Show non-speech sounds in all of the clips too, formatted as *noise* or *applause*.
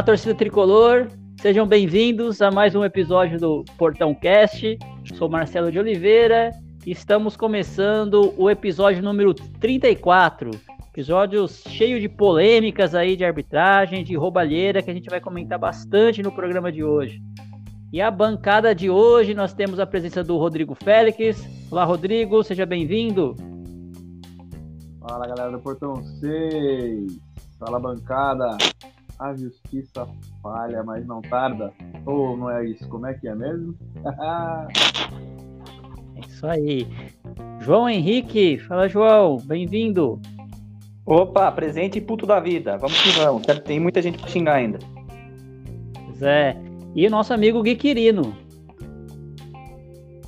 Olá, torcida tricolor. Sejam bem-vindos a mais um episódio do Portão Cast. Sou Marcelo de Oliveira e estamos começando o episódio número 34. Episódio cheio de polêmicas aí de arbitragem, de roubalheira, que a gente vai comentar bastante no programa de hoje. E a bancada de hoje nós temos a presença do Rodrigo Félix. Olá, Rodrigo, seja bem-vindo. Fala galera do Portão 6. Fala bancada. A justiça falha, mas não tarda. Ou não é isso? Como é que é mesmo? *laughs* É isso aí. João Henrique, fala João, bem-vindo. Opa, presente e puto da vida. Vamos que vamos. Tem muita gente pra xingar ainda. Pois é. E o nosso amigo Gui Quirino.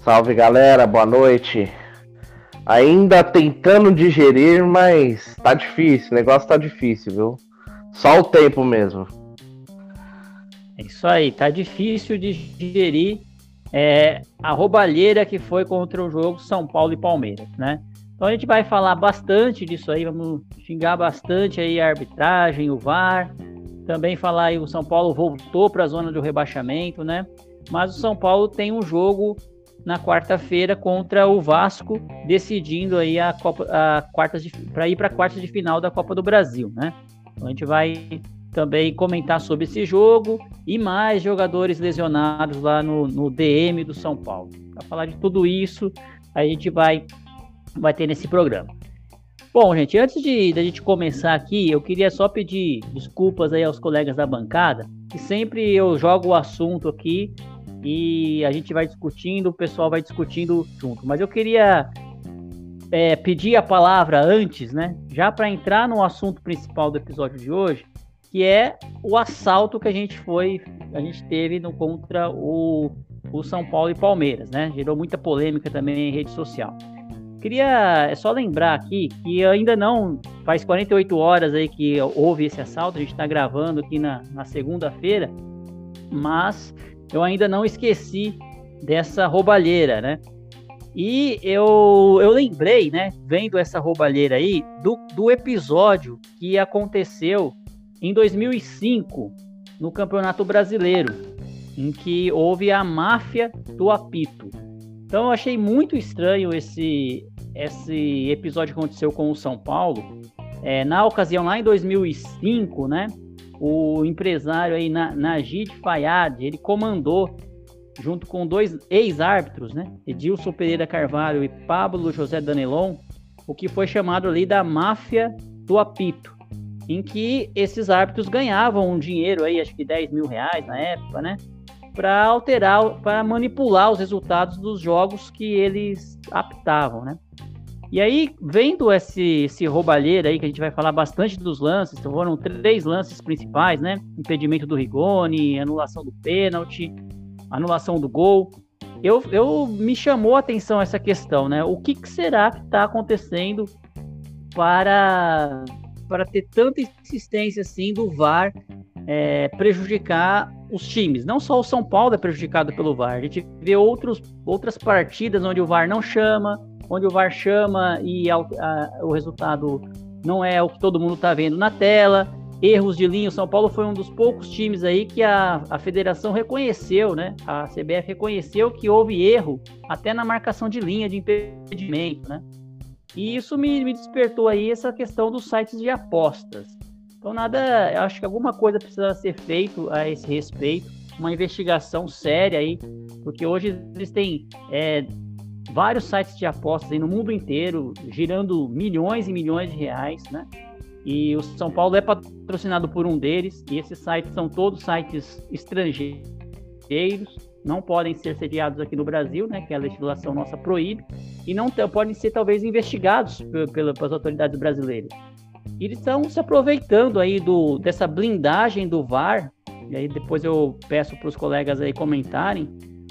Salve galera, boa noite. Ainda tentando digerir, mas tá difícil, o negócio tá difícil, viu? Só o tempo mesmo. É isso aí, tá difícil de digerir é, a roubalheira que foi contra o jogo São Paulo e Palmeiras, né? Então a gente vai falar bastante disso aí, vamos xingar bastante aí a arbitragem, o VAR, também falar aí o São Paulo voltou para a zona do rebaixamento, né? Mas o São Paulo tem um jogo na quarta-feira contra o Vasco, decidindo aí a Copa, a quartas para ir para quartas de final da Copa do Brasil, né? A gente vai também comentar sobre esse jogo e mais jogadores lesionados lá no, no DM do São Paulo. Para falar de tudo isso, a gente vai, vai ter nesse programa. Bom, gente, antes de, de a gente começar aqui, eu queria só pedir desculpas aí aos colegas da bancada, que sempre eu jogo o assunto aqui e a gente vai discutindo, o pessoal vai discutindo junto. Mas eu queria é, pedir a palavra antes, né? Já para entrar no assunto principal do episódio de hoje, que é o assalto que a gente foi, a gente teve no, contra o, o São Paulo e Palmeiras, né? Gerou muita polêmica também em rede social. Queria é só lembrar aqui que ainda não faz 48 horas aí que houve esse assalto, a gente está gravando aqui na, na segunda-feira, mas eu ainda não esqueci dessa roubalheira, né? E eu, eu lembrei, né, vendo essa roubalheira aí, do, do episódio que aconteceu em 2005 no Campeonato Brasileiro, em que houve a máfia do apito. Então eu achei muito estranho esse, esse episódio que aconteceu com o São Paulo. É, na ocasião, lá em 2005, né, o empresário aí, Najid Fayad, ele comandou junto com dois ex-árbitros, né, Edilson Pereira Carvalho e Pablo José Danelon, o que foi chamado ali da máfia do apito, em que esses árbitros ganhavam um dinheiro aí, acho que 10 mil reais na época, né, para alterar, para manipular os resultados dos jogos que eles apitavam, né. E aí, vendo esse, esse roubalheiro aí, que a gente vai falar bastante dos lances, então foram três lances principais, né? Impedimento do Rigoni, anulação do pênalti, anulação do gol. Eu, eu me chamou a atenção essa questão, né? O que, que será que está acontecendo para, para ter tanta insistência assim do VAR é, prejudicar os times? Não só o São Paulo é prejudicado pelo VAR, a gente vê outros, outras partidas onde o VAR não chama, onde o VAR chama e a, a, o resultado não é o que todo mundo está vendo na tela. Erros de linha, o São Paulo foi um dos poucos times aí que a, a federação reconheceu, né? A CBF reconheceu que houve erro até na marcação de linha de impedimento, né? E isso me, me despertou aí essa questão dos sites de apostas. Então nada, eu acho que alguma coisa precisa ser feito a esse respeito, uma investigação séria aí, porque hoje existem é, vários sites de apostas aí no mundo inteiro, girando milhões e milhões de reais, né? E o São Paulo é patrocinado por um deles, e esses sites são todos sites estrangeiros, não podem ser sediados aqui no Brasil, né, que a legislação nossa proíbe, e não podem ser talvez investigados pelas autoridades brasileiras. E eles estão se aproveitando aí do, dessa blindagem do VAR, e aí depois eu peço para os colegas aí comentarem,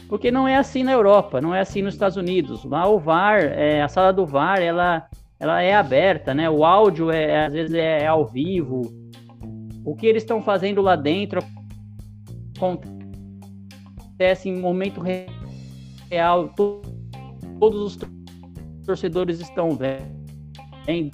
porque não é assim na Europa, não é assim nos Estados Unidos. Lá o VAR, é, a sala do VAR, ela ela é aberta, né? O áudio é às vezes é ao vivo. O que eles estão fazendo lá dentro acontece em momento real. Todos os torcedores estão vendo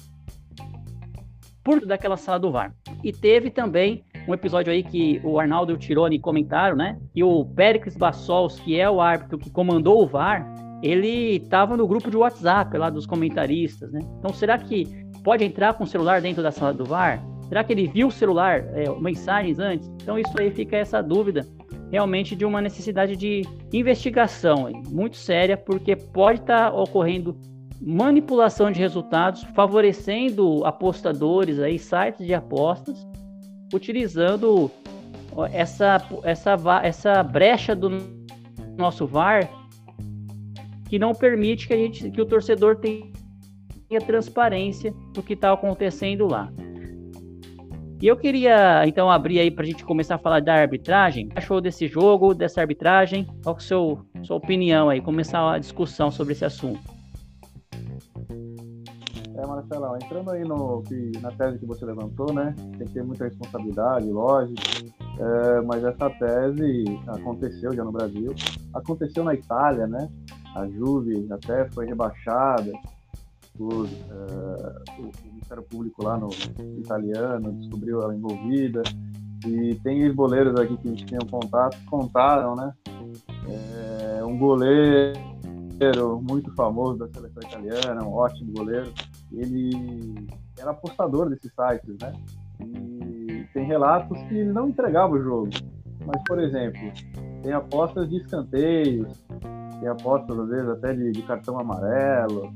por daquela sala do VAR. E teve também um episódio aí que o Arnaldo e o Tironi comentaram, né? Que o Péricles Bassols, que é o árbitro que comandou o VAR, ele estava no grupo de WhatsApp lá dos comentaristas, né? Então será que pode entrar com o celular dentro da sala do VAR? Será que ele viu o celular, é, mensagens antes? Então isso aí fica essa dúvida realmente de uma necessidade de investigação muito séria, porque pode estar tá ocorrendo manipulação de resultados, favorecendo apostadores aí, sites de apostas, utilizando essa, essa, essa brecha do nosso VAR que não permite que, a gente, que o torcedor tenha transparência do que está acontecendo lá. E eu queria então abrir aí para a gente começar a falar da arbitragem. Achou desse jogo, dessa arbitragem? Qual é a sua, sua opinião aí? Começar a discussão sobre esse assunto. É, Marcelão, entrando aí no, que, na tese que você levantou, né? Tem que ter muita responsabilidade, lógico. É, mas essa tese aconteceu já no Brasil. Aconteceu na Itália, né? A Juve até foi rebaixada por uh, o Ministério Público lá no italiano, descobriu ela envolvida. E tem os goleiros aqui que tinham contato, contaram, né? É, um goleiro muito famoso da seleção italiana, um ótimo goleiro, ele era apostador desses sites, né? E tem relatos que ele não entregava o jogo. Mas, por exemplo, tem apostas de escanteios, tem apostas, às vezes, até de, de cartão amarelo.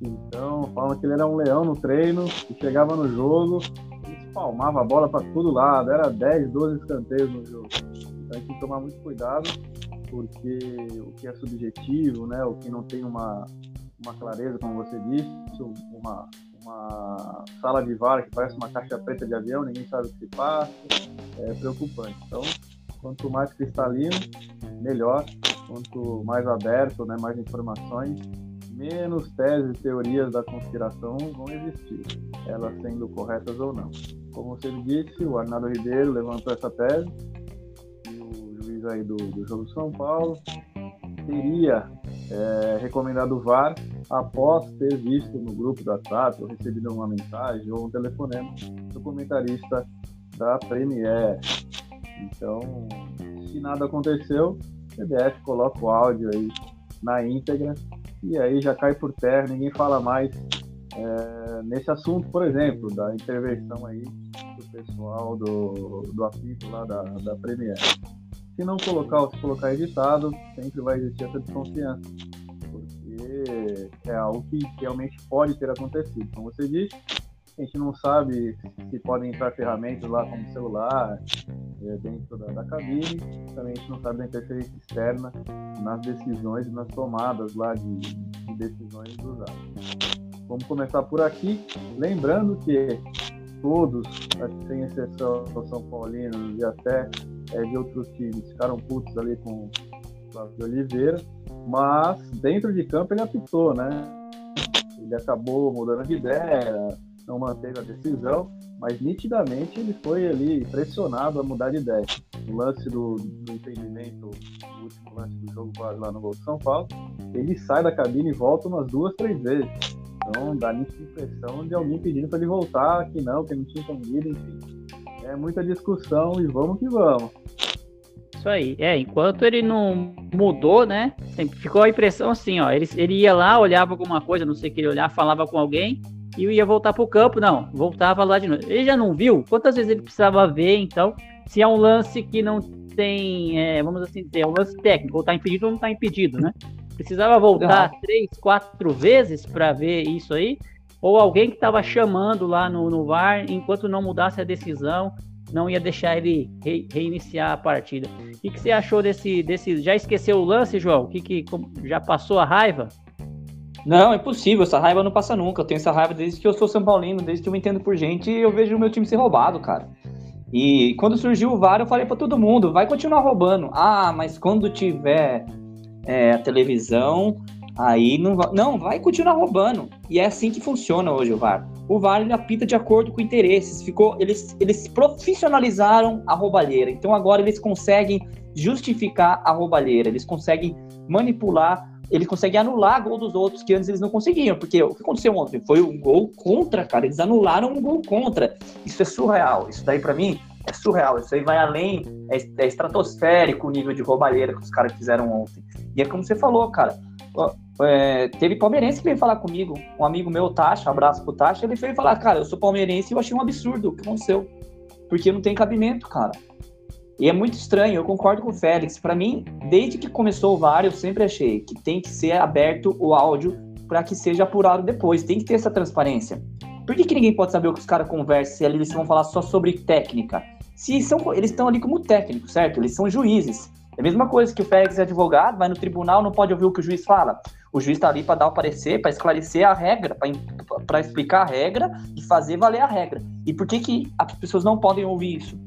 Então, falam que ele era um leão no treino, e chegava no jogo, espalmava a bola para todo lado, era 10, 12 escanteios no jogo. Então, a gente tem que tomar muito cuidado, porque o que é subjetivo, né, o que não tem uma, uma clareza, como você disse, uma, uma sala de VAR que parece uma caixa preta de avião, ninguém sabe o que se passa, é preocupante. Então, quanto mais cristalino, melhor. Quanto mais aberto, né, mais informações, menos teses e teorias da conspiração vão existir, elas sendo corretas ou não. Como você disse, o Arnaldo Ribeiro levantou essa tese e o juiz aí do, do jogo São Paulo teria é, recomendado o VAR após ter visto no grupo do WhatsApp ou recebido uma mensagem ou um telefonema do comentarista da Premier. Então, se nada aconteceu, o CBF coloca o áudio aí na íntegra e aí já cai por terra, ninguém fala mais é, nesse assunto, por exemplo, da intervenção aí do pessoal do, do apito lá da, da Premier. Se não colocar ou se colocar editado, sempre vai existir essa desconfiança, porque é algo que realmente pode ter acontecido. Como você disse, a gente não sabe se podem entrar ferramentas lá como celular é, dentro da, da, cabine, também a gente não sabe da interferência externa nas decisões nas tomadas lá de, de decisões dos árbitros. Vamos começar por aqui, lembrando que todos, sem exceção, são paulinos e até é, de outros times ficaram putos ali com o Flávio Oliveira, mas dentro de campo ele apitou, né? Ele acabou mudando de ideia, não manteve a decisão, mas nitidamente ele foi ali pressionado a mudar de ideia. No lance do, do o último lance do jogo lá no gol de São Paulo, ele sai da cabine e volta umas duas, três vezes. Então dá nítida impressão de alguém pedindo para ele voltar, que não, que não tinha entendido, enfim. É muita discussão e vamos que vamos. Isso aí. É, enquanto ele não mudou, né? Sempre ficou a impressão assim, ó. Ele, ele ia lá, olhava alguma coisa, não sei o que ele olhar, falava com alguém e ia voltar pro campo. Não, voltava lá de novo. Ele já não viu? Quantas vezes ele precisava ver, então? Se é um lance que não tem, é, vamos assim dizer, é um lance técnico, ou tá impedido ou não tá impedido, né? Precisava voltar três, quatro vezes para ver isso aí? Ou alguém que estava chamando lá no, no VAR, enquanto não mudasse a decisão, não ia deixar ele re, reiniciar a partida. O que, que, você achou desse, desse. Já esqueceu o lance, João? O que, que já passou a raiva? Não, é impossível. Essa raiva não passa nunca. Eu tenho essa raiva desde que eu sou São Paulino, desde que eu me entendo por gente e eu vejo o meu time ser roubado, cara. E quando surgiu o VAR, eu falei para todo mundo: vai continuar roubando. Ah, mas quando tiver é, a televisão, Aí não vai, não, vai continuar roubando. E é assim que funciona hoje o VAR. O VAR ele apita de acordo com interesses. Ficou, eles, eles profissionalizaram a roubalheira. Então agora eles conseguem justificar a roubalheira. Eles conseguem manipular, eles conseguem anular gol dos outros que antes eles não conseguiam. Porque o que aconteceu ontem foi um gol contra, cara. Eles anularam um gol contra. Isso é surreal. Isso daí para mim é surreal. Isso aí vai além, é, é estratosférico o nível de roubalheira que os caras fizeram ontem. E é como você falou, cara. É, teve palmeirense que veio falar comigo, um amigo meu, Tacha, abraço pro Tacha, ele veio falar, cara, eu sou palmeirense e eu achei um absurdo o que aconteceu. Porque não tem cabimento, cara. E é muito estranho, eu concordo com o Félix. Para mim, desde que começou o VAR, eu sempre achei que tem que ser aberto o áudio para que seja apurado depois. Tem que ter essa transparência. Por que, que ninguém pode saber o que os caras conversam se eles vão falar só sobre técnica? Se são, eles estão ali como técnicos, certo? Eles são juízes. É a mesma coisa que o Félix é advogado, vai no tribunal, não pode ouvir o que o juiz fala. O juiz está ali para dar o parecer, para esclarecer a regra, para explicar a regra e fazer valer a regra. E por que, que as pessoas não podem ouvir isso?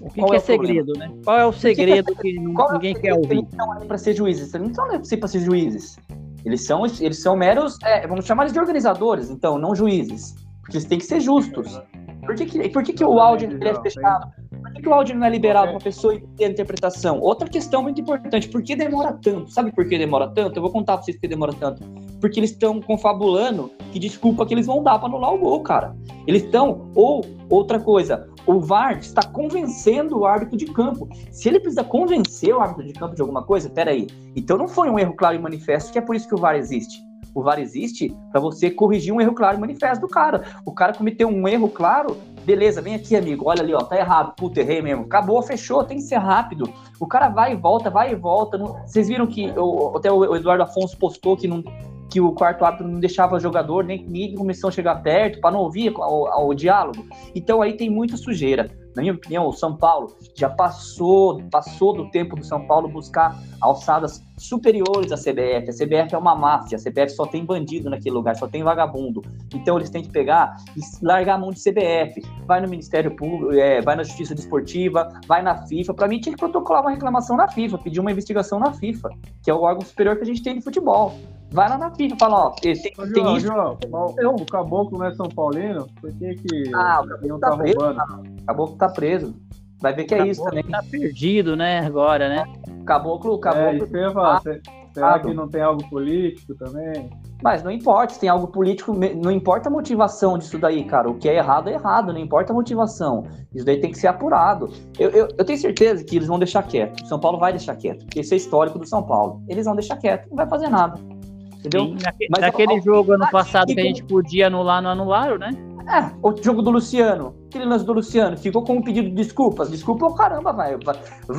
O que, que é, é segredo, né? Qual é o segredo que, que, que é ninguém quer ouvir? Eles estão ali para ser juízes. Eles não estão ali para ser juízes. Eles são, eles são meros, é, vamos chamar eles de organizadores, então, não juízes. Porque eles têm que ser justos. Por que, que, por que, que o áudio é fechado? Por que, o áudio não é liberado para a pessoa ter a interpretação? Outra questão muito importante, por que demora tanto? Sabe por que demora tanto? Eu vou contar para vocês por que demora tanto. Porque eles estão confabulando que desculpa que eles vão dar para anular o gol, cara. Eles estão, ou outra coisa, o VAR está convencendo o árbitro de campo. Se ele precisa convencer o árbitro de campo de alguma coisa, peraí. Então não foi um erro claro e manifesto, que é por isso que o VAR existe. O VAR existe para você corrigir um erro claro e manifesto do cara. O cara cometeu um erro claro, beleza, vem aqui, amigo, olha ali, ó, tá errado, puta, errei mesmo. Acabou, fechou, tem que ser rápido. O cara vai e volta, vai e volta. Vocês viram que o, até o Eduardo Afonso postou que não que o quarto árbitro não deixava o jogador nem começou a chegar perto para não ouvir o, o, o, diálogo. Então aí tem muita sujeira. Na minha opinião, o São Paulo já passou, passou do tempo do São Paulo buscar alçadas superiores à CBF. A CBF é uma máfia, a CBF só tem bandido naquele lugar, só tem vagabundo. Então eles têm que pegar e largar a mão de CBF. Vai no Ministério Público, é, vai na Justiça Desportiva, vai na FIFA. Para mim tinha que protocolar uma reclamação na FIFA, pedir uma investigação na FIFA, que é o órgão superior que a gente tem de futebol. Vai lá na FIFA e fala, ó, tem, Ô, tem João, isso. João, o, o Caboclo não é São Paulino? Por que, que ah, o não tá, tá preso, roubando? O Caboclo tá preso. Vai ver que é isso também. Tá perdido, né, agora, né? Caboclo, caboclo. É, isso que eu ia falar. Será que não tem algo político também? Mas não importa, se tem algo político, não importa a motivação disso daí, cara. O que é errado é errado, não importa a motivação. Isso daí tem que ser apurado. Eu, eu, eu tenho certeza que eles vão deixar quieto. O São Paulo vai deixar quieto, porque esse é histórico do São Paulo. Eles vão deixar quieto, não vai fazer nada. Entendeu? Sim, naque, Mas naquele jogo ano passado que a gente podia anular, não anularam, né? É, o jogo do Luciano, aquele lance do Luciano, ficou com um pedido de desculpas. Desculpa, oh, caramba, vai, vai,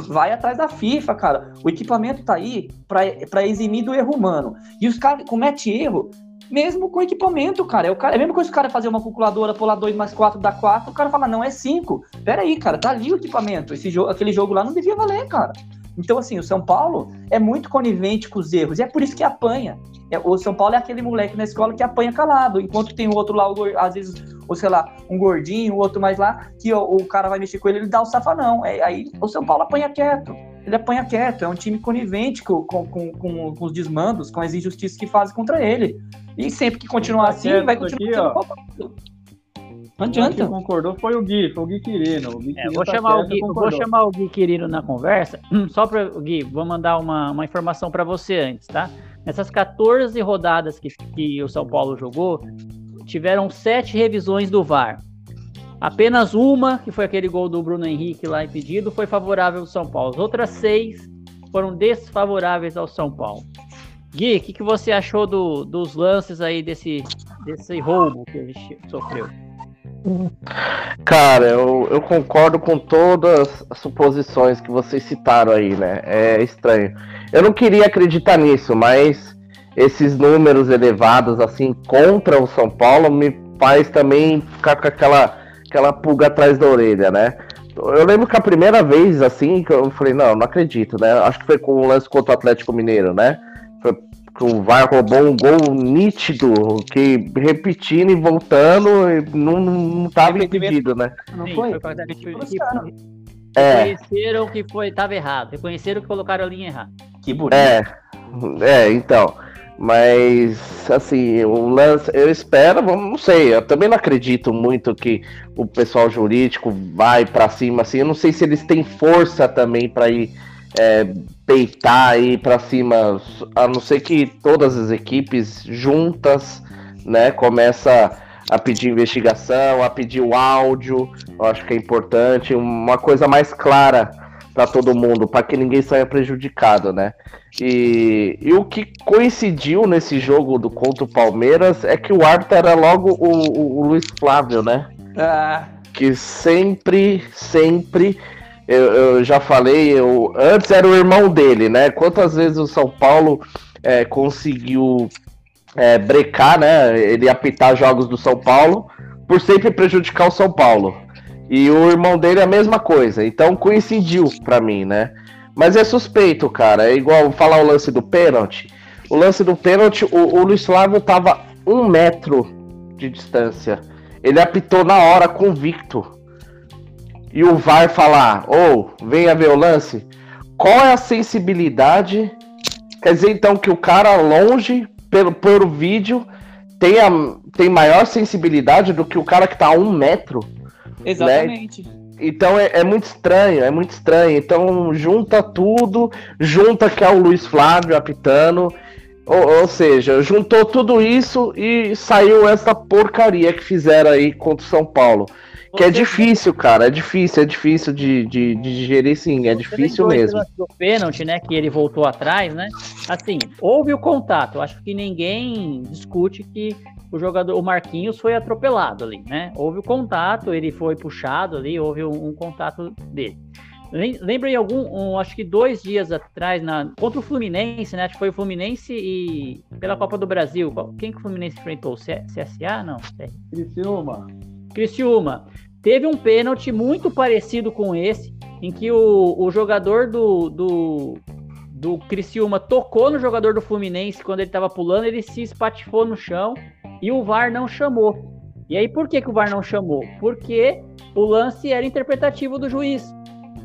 vai atrás da FIFA, cara. O equipamento tá aí para eximir do erro humano. E os caras cometem erro mesmo com equipamento, cara. É, o cara, é coisa que o cara fazer uma calculadora, pular 2 mais 4 dá 4, o cara fala, não, é 5. Pera aí, cara, tá ali o equipamento. Esse jogo, aquele jogo lá não devia valer, cara. Então, assim, o São Paulo é muito conivente com os erros, e é por isso que apanha. É, o São Paulo é aquele moleque na escola que apanha calado, enquanto tem o outro lá, às vezes, ou sei lá, um gordinho, o outro mais lá, que o, o cara vai mexer com ele, ele dá o safanão. É, aí o São Paulo apanha quieto. Ele apanha quieto, é um time conivente com, com, com, com os desmandos, com as injustiças que fazem contra ele. E sempre que continuar assim, vai continuar aqui, não adianta. Quem concordou foi o Gui, foi o Gui Quirino. O Gui é, vou, tá chamar o Gui, vou chamar o Gui Quirino na conversa. *clears throat* Só para o Gui, vou mandar uma, uma informação para você antes, tá? Nessas 14 rodadas que, que o São Paulo jogou, tiveram sete revisões do VAR. Apenas uma, que foi aquele gol do Bruno Henrique lá impedido, foi favorável ao São Paulo. As outras seis foram desfavoráveis ao São Paulo. Gui, o que, que você achou do, dos lances aí desse, desse roubo que ele sofreu? Cara, eu, eu concordo com todas as suposições que vocês citaram aí, né? É estranho. Eu não queria acreditar nisso, mas esses números elevados, assim, contra o São Paulo, me faz também ficar com aquela, aquela pulga atrás da orelha, né? Eu lembro que a primeira vez, assim, que eu falei, não, não acredito, né? Acho que foi com o lance contra o Atlético Mineiro, né? O VAR roubou um gol nítido, que repetindo e voltando, não, não tava impedido, né? Não Sim, foi? foi é. Reconheceram que foi, tava errado, reconheceram que colocaram a linha errada. Que bonito. É, é então. Mas, assim, o lance, eu espero, não sei, eu também não acredito muito que o pessoal jurídico vai para cima, assim, eu não sei se eles têm força também para ir é, peitar aí para cima, a não ser que todas as equipes juntas, né, começa a pedir investigação, a pedir o áudio, eu acho que é importante, uma coisa mais clara para todo mundo, para que ninguém saia prejudicado, né? E, e, o que coincidiu nesse jogo do contra o Palmeiras é que o árbitro era logo o, o, o Luiz Flávio, né? Ah. Que sempre, sempre eu, eu, já falei, eu, antes era o irmão dele, né? Quantas vezes o São Paulo é, conseguiu é, brecar, né? Ele apitar jogos do São Paulo por sempre prejudicar o São Paulo. E o irmão dele é a mesma coisa. Então coincidiu para mim, né? Mas é suspeito, cara. É igual falar o lance do pênalti. O lance do pênalti, o, o Luiz Flávio tava um metro de distância. Ele apitou na hora, convicto. E o VAR falar, ou oh, venha ver o lance. Qual é a sensibilidade? Quer dizer então que o cara longe pelo, pelo vídeo tem, a, tem maior sensibilidade do que o cara que tá a um metro. Né? Exatamente. Né? Então é, é, muito estranho, é muito estranho. Então junta tudo, junta que é o Luiz Flávio apitando. Ou, ou, seja, juntou tudo isso e saiu essa porcaria que fizeram aí contra o São Paulo. Que é difícil, cara. É difícil, é difícil de, de, de digerir, sim. É difícil mesmo. Do pênalti, né? Que ele voltou atrás, né? Assim, houve o contato. Acho que ninguém discute que o jogador, o Marquinhos foi atropelado ali, né? Houve o contato, ele foi puxado ali, houve um, um contato dele. Lembra em algum, um, acho que dois dias atrás, na, contra o Fluminense, né? Acho que foi o Fluminense e pela Copa do Brasil. Quem que o Fluminense enfrentou? C CSA? Não. Criciúma. Criciúma. Teve um pênalti muito parecido com esse, em que o, o jogador do, do, do Criciúma tocou no jogador do Fluminense quando ele estava pulando, ele se espatifou no chão e o VAR não chamou. E aí por que, que o VAR não chamou? Porque o lance era interpretativo do juiz.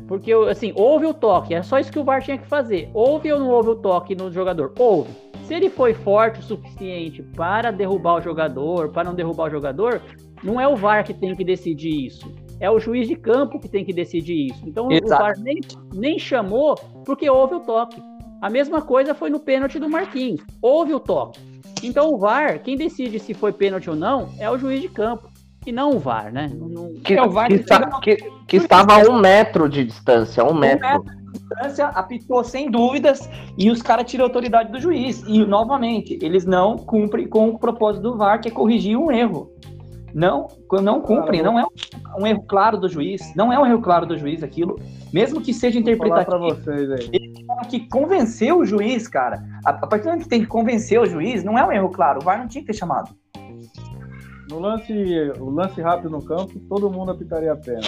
Porque, assim, houve o toque, é só isso que o VAR tinha que fazer. Houve ou não houve o toque no jogador? Houve. Se ele foi forte o suficiente para derrubar o jogador, para não derrubar o jogador, não é o VAR que tem que decidir isso. É o juiz de campo que tem que decidir isso. Então Exato. o VAR nem, nem chamou porque houve o toque. A mesma coisa foi no pênalti do Marquinhos. Houve o toque. Então o VAR, quem decide se foi pênalti ou não, é o juiz de campo. E não o VAR, né? Não, que, é o VAR que, que, está, que, que estava a um metro de distância, um, um metro. metro de distância, apitou sem dúvidas, e os caras tiram a autoridade do juiz. E, novamente, eles não cumprem com o propósito do VAR, que é corrigir um erro não, não cumpre, não é um, erro claro do juiz, não é um erro claro do juiz aquilo, mesmo que seja interpretativo. Vocês aí. Ele tem que convencer o juiz, cara. A, a partir do momento que tem que convencer o juiz, não é um erro claro, o VAR não tinha que ter chamado. No lance, o lance rápido no campo, todo mundo apitaria a pena.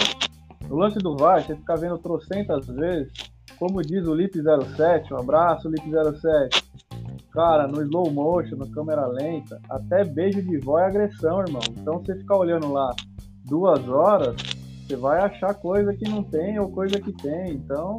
No lance do VAR, você fica vendo trocentas vezes, como diz o Lip 07, um abraço, Lip 07 Cara, no slow motion, na câmera lenta, até beijo de vó é agressão, irmão. Então você ficar olhando lá duas horas, você vai achar coisa que não tem ou coisa que tem. Então,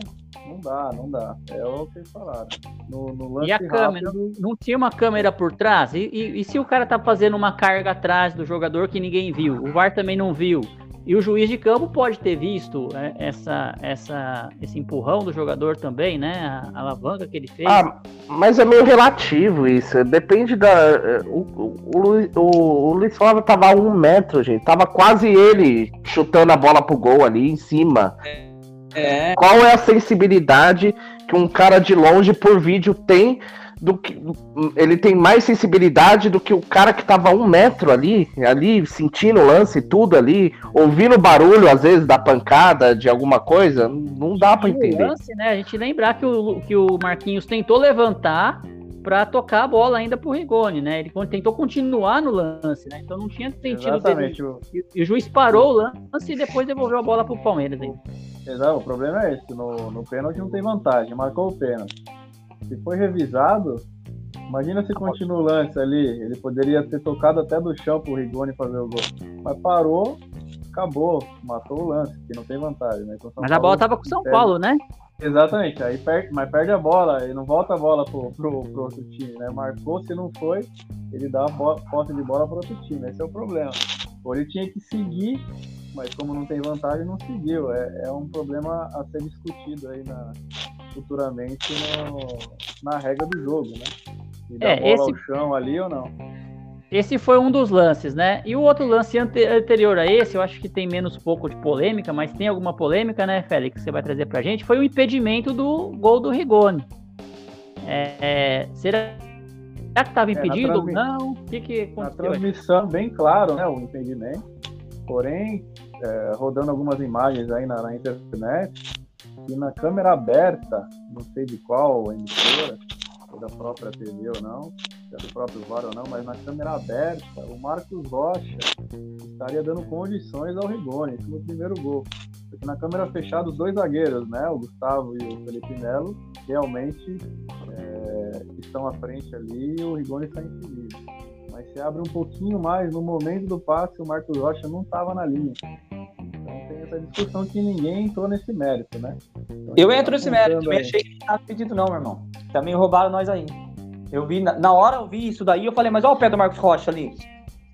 não dá, não dá. É o que eles falaram. No, no lance e a câmera? Rápido... Não tinha uma câmera por trás? E, e, e, se o cara tá fazendo uma carga atrás do jogador que ninguém viu? O VAR também não viu? E o juiz de campo pode ter visto né, essa, essa, esse empurrão do jogador também, né? A, a alavanca que ele fez. Ah, mas é meio relativo isso. Depende da. O, o, o, o Luiz Flávio tava a um metro, gente. Tava quase ele chutando a bola pro gol ali em cima. É. Qual é a sensibilidade que um cara de longe por vídeo tem do que ele tem mais sensibilidade do que o cara que tava a um metro ali, ali sentindo o lance tudo ali, ouvindo o barulho às vezes da pancada de alguma coisa, não dá para entender. Lance, né? A gente lembrar que o, que o Marquinhos tentou levantar para tocar a bola ainda pro Rigoni, né? Ele tentou continuar no lance, né? Então não tinha sentido Exatamente. Dele. E o juiz parou o lance e depois devolveu a bola pro Palmeiras. Aí. Exato, o problema é esse, no, no pênalti não tem vantagem, marcou o pênalti se foi revisado, imagina se continua o lance ali. Ele poderia ter tocado até do chão pro Rigoni fazer o gol. Mas parou, acabou, matou o lance, que não tem vantagem, né? Então, Mas a bola tava com o São Paulo, né? Exatamente, aí perde, mas perde a bola, ele não volta a bola pro, pro, pro outro time, né? Marcou, se não foi, ele dá a posse de bola para outro time, esse é o problema. Ou ele tinha que seguir, mas como não tem vantagem, não seguiu. É, é um problema a ser discutido aí na, futuramente no, na regra do jogo, né? E dar é, bola esse... ao chão ali ou não. Esse foi um dos lances, né? E o outro lance ante anterior a esse, eu acho que tem menos pouco de polêmica, mas tem alguma polêmica, né, Félix, que você vai trazer pra gente, foi o impedimento do gol do Rigoni. É, é, será que estava impedido ou não? O que, que aconteceu? Na transmissão, bem claro, né, o impedimento. Porém, é, rodando algumas imagens aí na, na internet, e na câmera aberta, não sei de qual emissora, da própria TV ou não, se é do próprio VAR ou não, mas na câmera aberta, o Marcos Rocha estaria dando condições ao Rigoni, no primeiro gol. Porque na câmera fechada, os dois zagueiros, né, o Gustavo e o Felipe Melo, realmente é, estão à frente ali e o Rigoni está impedido. Mas se abre um pouquinho mais, no momento do passe, o Marcos Rocha não estava na linha. Essa discussão que ninguém entrou nesse mérito, né? Então, eu entro nesse mérito, também achei que não estava pedido não, meu irmão. Também roubaram nós aí. Eu vi, na, hora eu vi isso daí, eu falei, mas olha o pé do Marcos Rocha ali.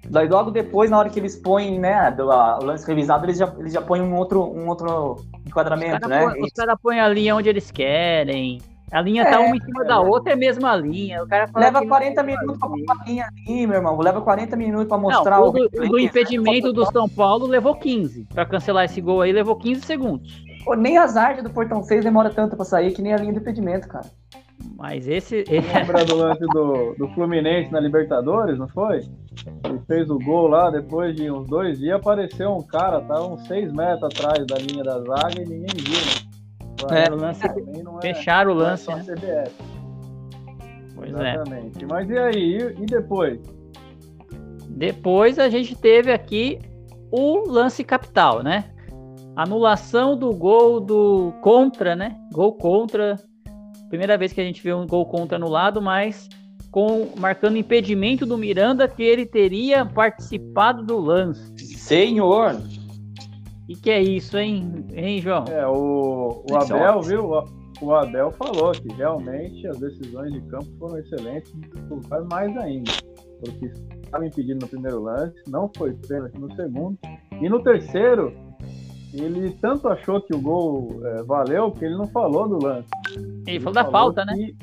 Daí logo depois, na hora que eles põem, né, do, a, o lance revisado, eles já, eles já põem um outro, um outro enquadramento, os né? Põe, os caras põem a linha onde eles querem. A linha tá é, tá uma em cima é, da outra, é a mesma linha. O cara leva 40 minutos pra pôr a linha ali, meu irmão. Leva 40 minutos pra mostrar não, o. Do, o do impedimento do São Paulo levou 15. Pra cancelar esse gol aí, levou 15 segundos. Pô, nem as artes do Portão 6 demora tanto pra sair que nem a linha do impedimento, cara. Mas esse. Lembra do lance do, do Fluminense na Libertadores, não foi? Ele fez o gol lá, depois de uns dois dias apareceu um cara, tava uns seis metros atrás da linha da zaga e ninguém viu, né? É, o lance, é, fecharam o lance. Né? CBF. Pois é. Exatamente. é. Mas e aí? E, e depois? Depois a gente teve aqui o lance capital, né? Anulação do gol do contra, né? Gol contra Primeira vez que a gente vê um gol contra anulado, mas com marcando impedimento do Miranda que ele teria participado do lance. Senhor! E que é isso, hein, hein João? É, o, o Abel, viu? O Abel falou que realmente as decisões de campo foram excelentes, mais ainda, porque estava impedido no primeiro lance, não foi pênalti no segundo, e no terceiro ele tanto achou que o gol é, valeu que ele não falou do lance. Ele, ele falou da falta, né? que... né?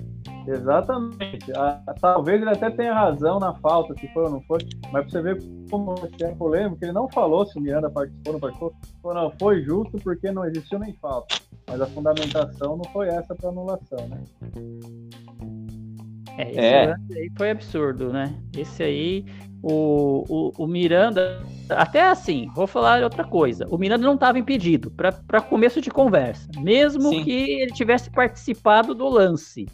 Exatamente. Ah, talvez ele até tenha razão na falta, se foi ou não foi, mas pra você ver como é polêmico, ele não falou se o Miranda participou ou não participou. Falou, não, foi justo porque não existiu nem falta. Mas a fundamentação não foi essa para anulação, né? É, esse é. aí foi absurdo, né? Esse aí o, o, o, Miranda, até assim, vou falar outra coisa. O Miranda não estava impedido para começo de conversa, mesmo Sim. que ele tivesse participado do lance.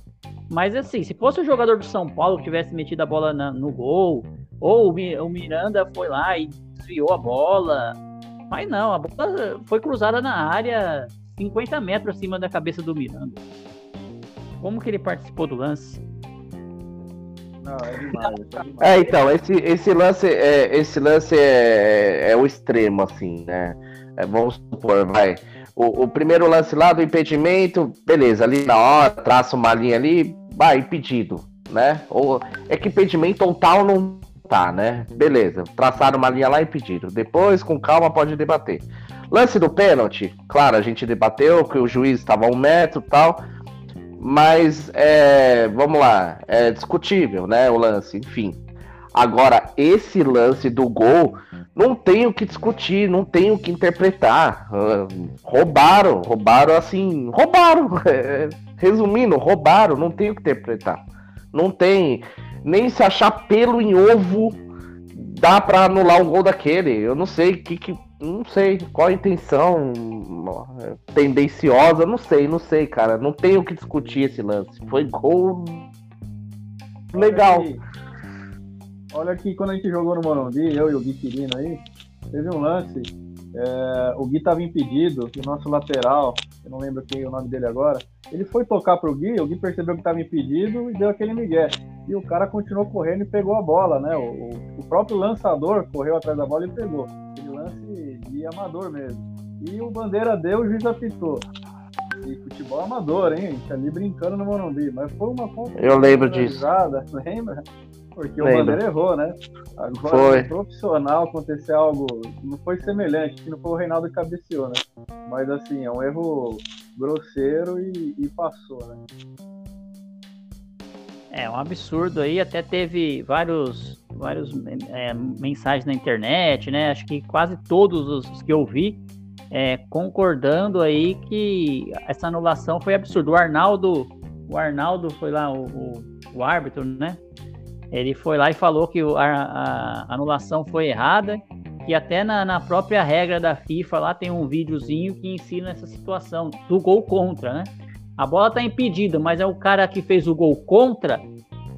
Mas assim, se fosse o jogador do São Paulo que tivesse metido a bola na, no gol, ou o, o Miranda foi lá e desviou a bola, mas não, a bola foi cruzada na área 50 metros acima da cabeça do Miranda. Como que ele participou do lance? Não, é demais, é *laughs* demais. É, então, esse, esse lance, é, esse lance é, é o extremo, assim, né? É, vamos supor, vai. O, o, primeiro lance lá do impedimento, beleza, ali na hora, traça uma linha ali, vai, impedido, né? Ou é que impedimento tal não tá, né? Beleza, traçaram uma linha lá impedido. Depois, com calma, pode debater. Lance do pênalti, claro, a gente debateu que o juiz estava um metro e tal. Mas, é, vamos lá, é discutível, né, o lance, enfim. Agora, esse lance do gol, não tem o que discutir, não tem o que interpretar. Uh, roubaram, roubaram assim, roubaram. *laughs* resumindo, roubaram, não tem o que interpretar. Não tem, nem se achar pelo em ovo dá para anular um gol daquele. Eu não sei que, que não sei qual a intenção tendenciosa, não sei, não sei, cara. Não tenho o que discutir esse lance. Foi gol legal. Aqui, olha aqui quando a gente jogou no Morumbi, eu e o Gui Quirino aí, teve um lance. É, o Gui estava impedido, o nosso lateral, eu não lembro quem é o nome dele agora, ele foi tocar pro Gui, o Gui percebeu que estava impedido e deu aquele migué. E o cara continuou correndo e pegou a bola, né? O, o próprio lançador correu atrás da bola e pegou lance de amador mesmo. E o Bandeira deu, o juiz apitou. E futebol amador, hein? A gente ali brincando no Morumbi. Mas foi uma Eu lembro disso. *laughs* Lembra? Porque Lembra. o Bandeira errou, né? Agora, Foi. no profissional acontecer algo, não foi semelhante, que não foi o Reinaldo que cabeceou, né? Mas assim, é um erro grosseiro e, e passou, né? É um absurdo aí, até teve vários, vários é, mensagens na internet, né? Acho que quase todos os que eu vi é, concordando aí que essa anulação foi absurda. O Arnaldo, o Arnaldo foi lá, o, o, o árbitro, né? Ele foi lá e falou que a, a anulação foi errada, que até na, na própria regra da FIFA lá tem um videozinho que ensina essa situação do gol contra, né? A bola tá impedida, mas é o cara que fez o gol contra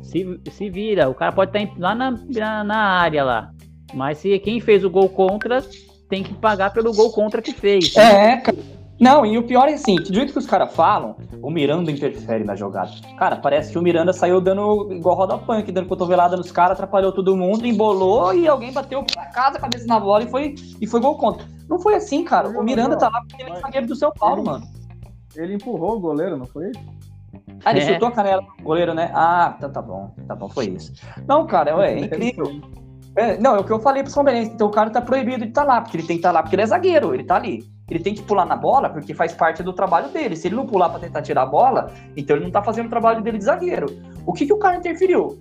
se, se vira. O cara pode estar lá na, na, na área lá. Mas se quem fez o gol contra tem que pagar pelo gol contra que fez. É, cara. Não, e o pior é assim, que do jeito que os caras falam, o Miranda interfere na jogada. Cara, parece que o Miranda saiu dando igual roda punk, dando cotovelada nos caras, atrapalhou todo mundo, embolou e alguém bateu pra casa, a cabeça na bola e foi, e foi gol contra. Não foi assim, cara. O Miranda tá lá porque ele é zagueiro do São Paulo, mano. Ele empurrou o goleiro, não foi? Ah, ele É. chutou a canela do goleiro, né? Ah, tá, tá bom, tá bom, foi isso. Não, cara, é, é incrível. É, não, é o que eu falei pro Palmeirense. Então o cara tá proibido de estar lá, porque ele tem que estar lá porque ele é zagueiro, ele tá ali. Ele tem que pular na bola porque faz parte do trabalho dele. Se ele não pular pra tentar tirar a bola, então ele não tá fazendo o trabalho dele de zagueiro. O que que o cara interferiu?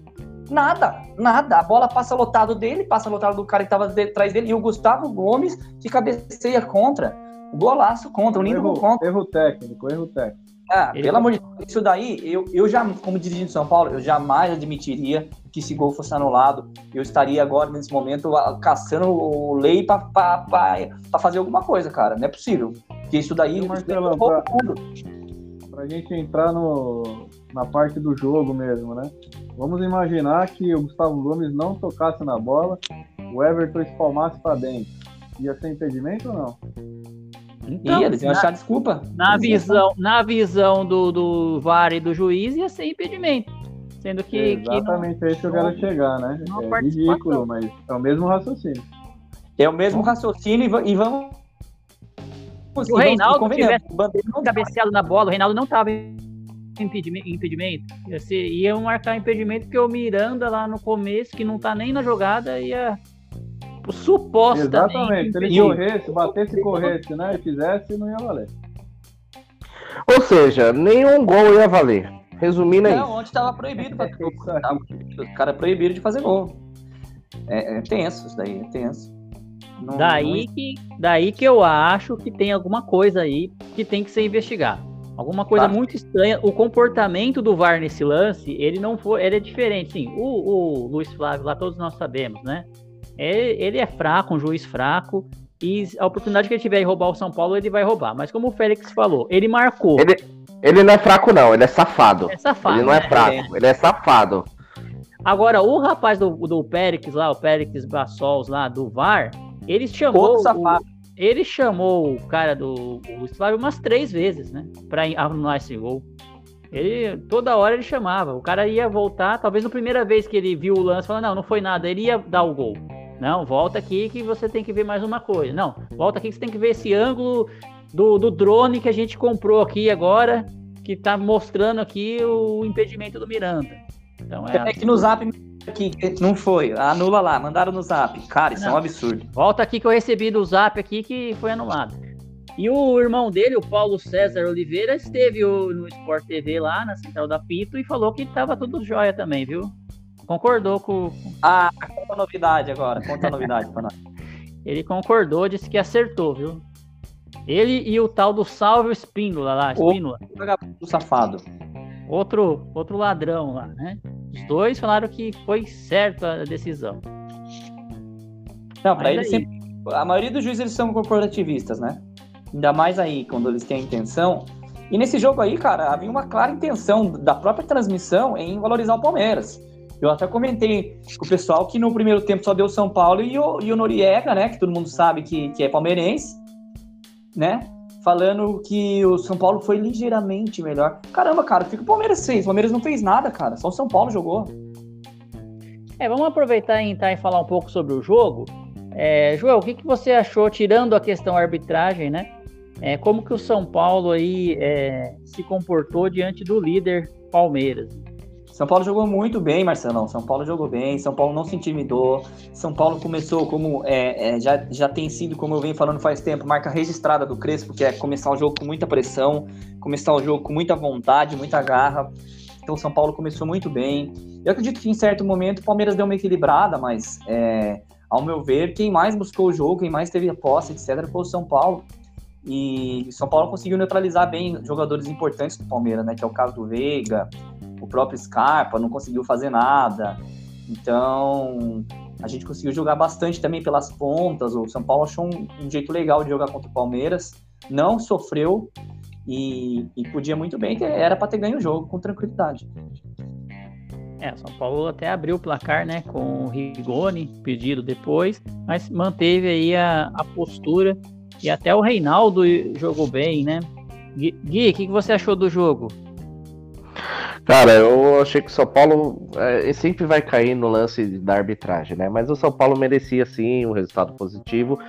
Nada, nada. A bola passa lotado dele, passa lotado do cara que tava atrás dele, e o Gustavo Gomes que cabeceia contra. O golaço contra, um lindo gol Erro, contra. erro técnico, erro técnico. Ah, Ele- pelo amor de Deus, isso daí, eu, eu já, como dirigente de São Paulo, eu jamais admitiria que esse gol fosse anulado. Eu estaria agora, nesse momento, a- caçando o lei pra fazer alguma coisa, cara. Não é possível. Porque isso daí. Pra- todo mundo. Pra gente entrar no, na parte do jogo mesmo, né? Vamos imaginar que o Gustavo Gomes não tocasse na bola, o Everton espalmasse pra dentro. Ia ser impedimento ou não? Então, Ih, eles iam na, achar desculpa. na visão, na visão do, do VAR e do juiz ia ser impedimento. Sendo que, que não- Exatamente, é isso que eu quero chegar, né? É ridículo, mas é o mesmo raciocínio. É o mesmo raciocínio e e vamos. Se o Reinaldo tivesse não cabeceado na bola, o Reinaldo não tava em impedimento. impedimento. Ia ser- Iam marcar impedimento porque o Miranda lá no começo, que não tá nem na jogada, ia supostamente. Exatamente, se ele corresse, batesse e corresse, né? E fizesse, não ia valer. Ou seja, nenhum gol ia valer. Resumindo é Não, isso. ontem tava proibido fazer gol. Isso aí. Tava proibido. Os caras proibiram de fazer gol. É, é tenso, isso daí, é tenso. Não- Daí que, daí que eu acho que tem alguma coisa aí que tem que ser investigado. Alguma coisa Tá. muito estranha. O comportamento do VAR nesse lance, ele não foi. Ele é diferente. Sim, o, o Luiz Flávio, lá todos nós sabemos, né? Ele, ele é fraco, um juiz fraco. E a oportunidade que ele tiver de roubar o São Paulo, ele vai roubar. Mas como o Félix falou, ele marcou. Ele, ele não é fraco, não, ele é safado. É safado. ele não é né? fraco, ele é safado. Agora, o rapaz do, do Périx lá, o Périx Bassols lá, do VAR, ele chamou. O- safado. ele chamou o cara do o Flávio umas três vezes, né? Pra anular esse gol. Ele, toda hora ele chamava. O cara ia voltar, talvez na primeira vez que ele viu o lance, falando, não, não foi nada, ele ia dar o gol. Não, volta aqui que você tem que ver mais uma coisa. Não, volta aqui que você tem que ver esse ângulo do, do drone que a gente comprou aqui agora, que tá mostrando aqui o impedimento do Miranda. Então é. É que no zap aqui, que não foi. Anula lá, mandaram no zap. Cara, isso é um Não. absurdo. Volta aqui que eu recebi do zap aqui que foi anulado. E o irmão dele, o Paulo César Oliveira, esteve no Sport TV lá na Central da Pito e falou que tava tudo jóia também, viu? Concordou com. Ah, conta a novidade agora. Conta a novidade pra nós. *laughs* Ele concordou, disse que acertou, viu? Ele e o tal do Salvio Espíndola lá. Espíndola, Vagabundo safado. outro, outro ladrão lá, né? Os dois falaram que foi certo a decisão. Não, pra Mas eles sempre. A maioria dos juízes eles são corporativistas, né? Ainda mais aí, quando eles têm a intenção. E nesse jogo aí, cara, havia uma clara intenção da própria transmissão em valorizar o Palmeiras. Eu até comentei com o pessoal que no primeiro tempo só deu São Paulo e o, e o Noriega, né? Que todo mundo sabe que, que é palmeirense, né? Falando que o São Paulo foi ligeiramente melhor. Caramba, cara, o que o Palmeiras fez? O Palmeiras não fez nada, cara. Só o São Paulo jogou. É, vamos aproveitar e entrar e falar um pouco sobre o jogo. É, Joel, o que, que você achou, tirando a questão arbitragem, né? é, como que o São Paulo aí é, se comportou diante do líder Palmeiras. São Paulo jogou muito bem, Marcelão. São Paulo jogou bem, São Paulo não se intimidou. São Paulo começou como é, é, já, já tem sido, como eu venho falando faz tempo, marca registrada do Crespo, que é começar o jogo com muita pressão, começar o jogo com muita vontade, muita garra. Então São Paulo começou muito bem. Eu acredito que em certo momento o Palmeiras deu uma equilibrada, mas é, ao meu ver, quem mais buscou o jogo, quem mais teve a posse, etc., foi o São Paulo. E São Paulo conseguiu neutralizar bem jogadores importantes do Palmeiras, né? Que é o caso do Veiga, o próprio Scarpa não conseguiu fazer nada. Então, a gente conseguiu jogar bastante também pelas pontas. O São Paulo achou um, um jeito legal de jogar contra o Palmeiras, não sofreu e, e podia muito bem, era para ter ganho o jogo com tranquilidade. É, São Paulo até abriu o placar, né, com o Rigoni, pedido depois, mas manteve aí a, a postura e até o Reinaldo jogou bem, né? Gui, o que, que você achou do jogo? Cara, eu achei que o São Paulo é, sempre vai cair no lance da arbitragem, né? Mas o São Paulo merecia sim um resultado positivo.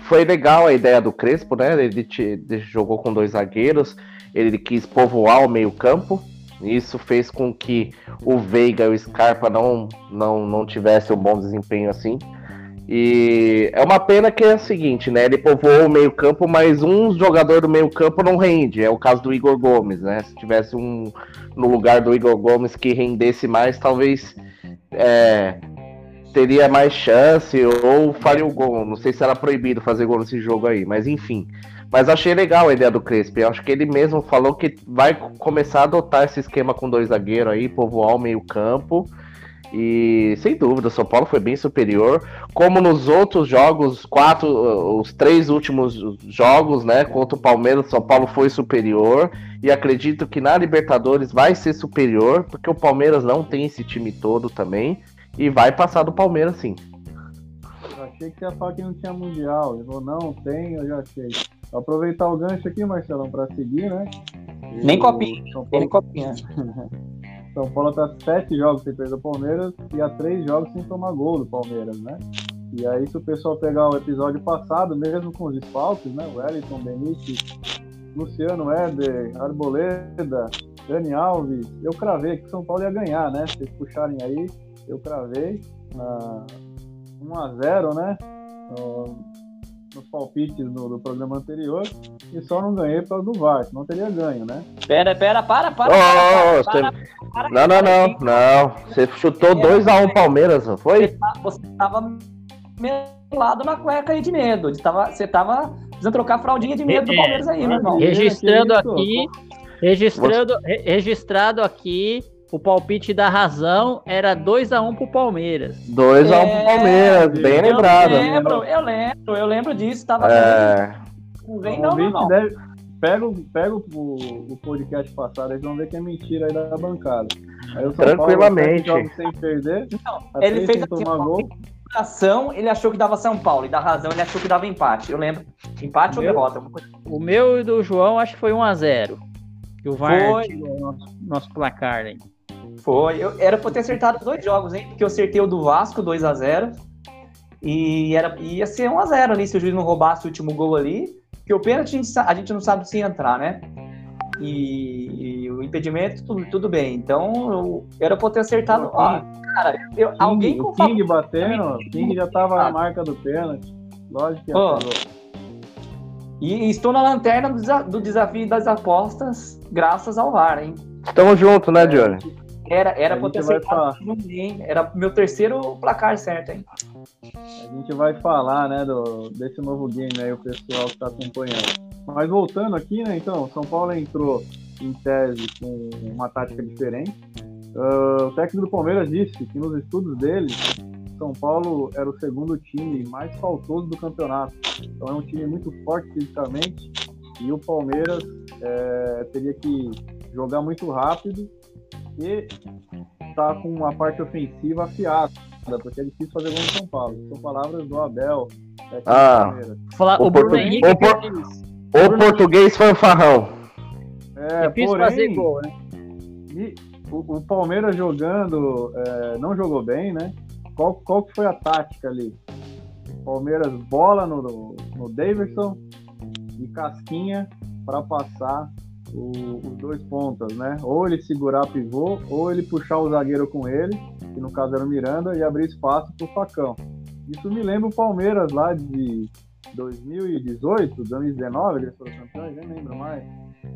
Foi legal a ideia do Crespo, né? Ele, te, ele jogou com dois zagueiros, ele quis povoar o meio-campo. Isso fez com que o Veiga e o Scarpa não, não, não tivessem um bom desempenho assim. E é uma pena que é o seguinte, né? Ele povoou o meio-campo, mas um jogador do meio-campo não rende. É o caso do Igor Gomes, né? Se tivesse um no lugar do Igor Gomes que rendesse mais, talvez é, teria mais chance ou faria o gol. Não sei se era proibido fazer gol nesse jogo aí, mas enfim. Mas achei legal a ideia do Crespo. Eu acho que ele mesmo falou que vai começar a adotar esse esquema com dois zagueiros aí, povoar o meio-campo e sem dúvida, o São Paulo foi bem superior. Como nos outros jogos, quatro, os três últimos jogos, né? Contra o Palmeiras, o São Paulo foi superior. E acredito que na Libertadores vai ser superior, porque o Palmeiras não tem esse time todo também. E vai passar do Palmeiras sim. Eu achei que ia falar que não tinha Mundial. Ele falou, não, tem, eu já achei. Vou aproveitar o gancho aqui, Marcelão, para seguir, né? Nem copinha, Paulo... nem copinha. *laughs* São Paulo está sete jogos sem perder o Palmeiras e há três jogos sem tomar gol do Palmeiras, né? E aí, se o pessoal pegar o episódio passado, mesmo com os desfalques, né? O Wellington, Benítez, Luciano Éder, Arboleda, Dani Alves, eu cravei que São Paulo ia ganhar, né? Se vocês puxarem aí, eu cravei na 1 a 0 né? Nos palpites do, do, programa anterior e só não ganhei por causa do VAR, não teria ganho, né? Pera, pera, para, para. Oh, para, você... para, não, não, não, não. Você chutou 2x1 um Palmeiras, não foi? Você tava melado na cueca aí de medo. Você tava, você tava precisando trocar a fraldinha de medo do é, Palmeiras aí, meu irmão. Registrando aqui, registrando, registrado aqui o palpite da razão era 2x1 um pro Palmeiras. 2x1 um é, pro Palmeiras, bem eu lembrado. Lembro, eu lembro, eu lembro disso. Tava é... Não vem não, não. Deve... Pega, pega o, o, podcast passado, eles vão ver que é mentira aí da bancada. Aí Tranquilamente. Paulo, sem perder, não, ele fez assim, tomar gol. Ação, ele achou que dava São Paulo, e da razão ele achou que dava empate. Eu lembro. Empate ou derrota? O meu e do João acho que foi 1x0. Que o VAR foi... tirou nosso, nosso placar aí. Foi. Eu, era pra ter acertado dois jogos, hein? Porque eu acertei o do Vasco 2 x 0 E era, ia ser 1 x 0 ali se o juiz não roubasse o último gol ali. Porque o pênalti a gente, a gente não sabe se entrar, né? E, e, o impedimento, tudo, tudo bem. Então, eu, era pra ter acertado. Ó, cara, eu, King, alguém com o King batendo, o King já tava na marca do pênalti. Lógico que oh, e, e estou na lanterna do, do desafio das apostas, graças ao VAR, hein? Tamo junto, né, Johnny? Era, era pra ter acertado Era meu terceiro placar certo, hein? A gente vai falar, né, do, desse novo game aí, o pessoal que tá acompanhando. Mas voltando aqui, né, então, São Paulo entrou em tese com uma tática diferente. Uh, o técnico do Palmeiras disse que nos estudos dele, São Paulo era o segundo time mais faltoso do campeonato. Então é um time muito forte fisicamente e o Palmeiras é, teria que jogar muito rápido e tá com uma parte ofensiva afiada, porque é difícil fazer gol no São Paulo. São palavras do Abel. Ah, falar, o, o, Bruno Henrique o, por, o, o português fanfarrão. É, difícil porém, fazer gol, né? E o, o Palmeiras jogando, é, não jogou bem, né? Qual, qual que foi a tática ali? Palmeiras bola no, no, no Davidson, e casquinha para passar o, os dois pontas, né? Ou ele segurar pivô, ou ele puxar o zagueiro com ele, que no caso era o Miranda, e abrir espaço para o Facão. Isso me lembra o Palmeiras lá de 2018, 2019, eles foram campeões, nem lembro mais.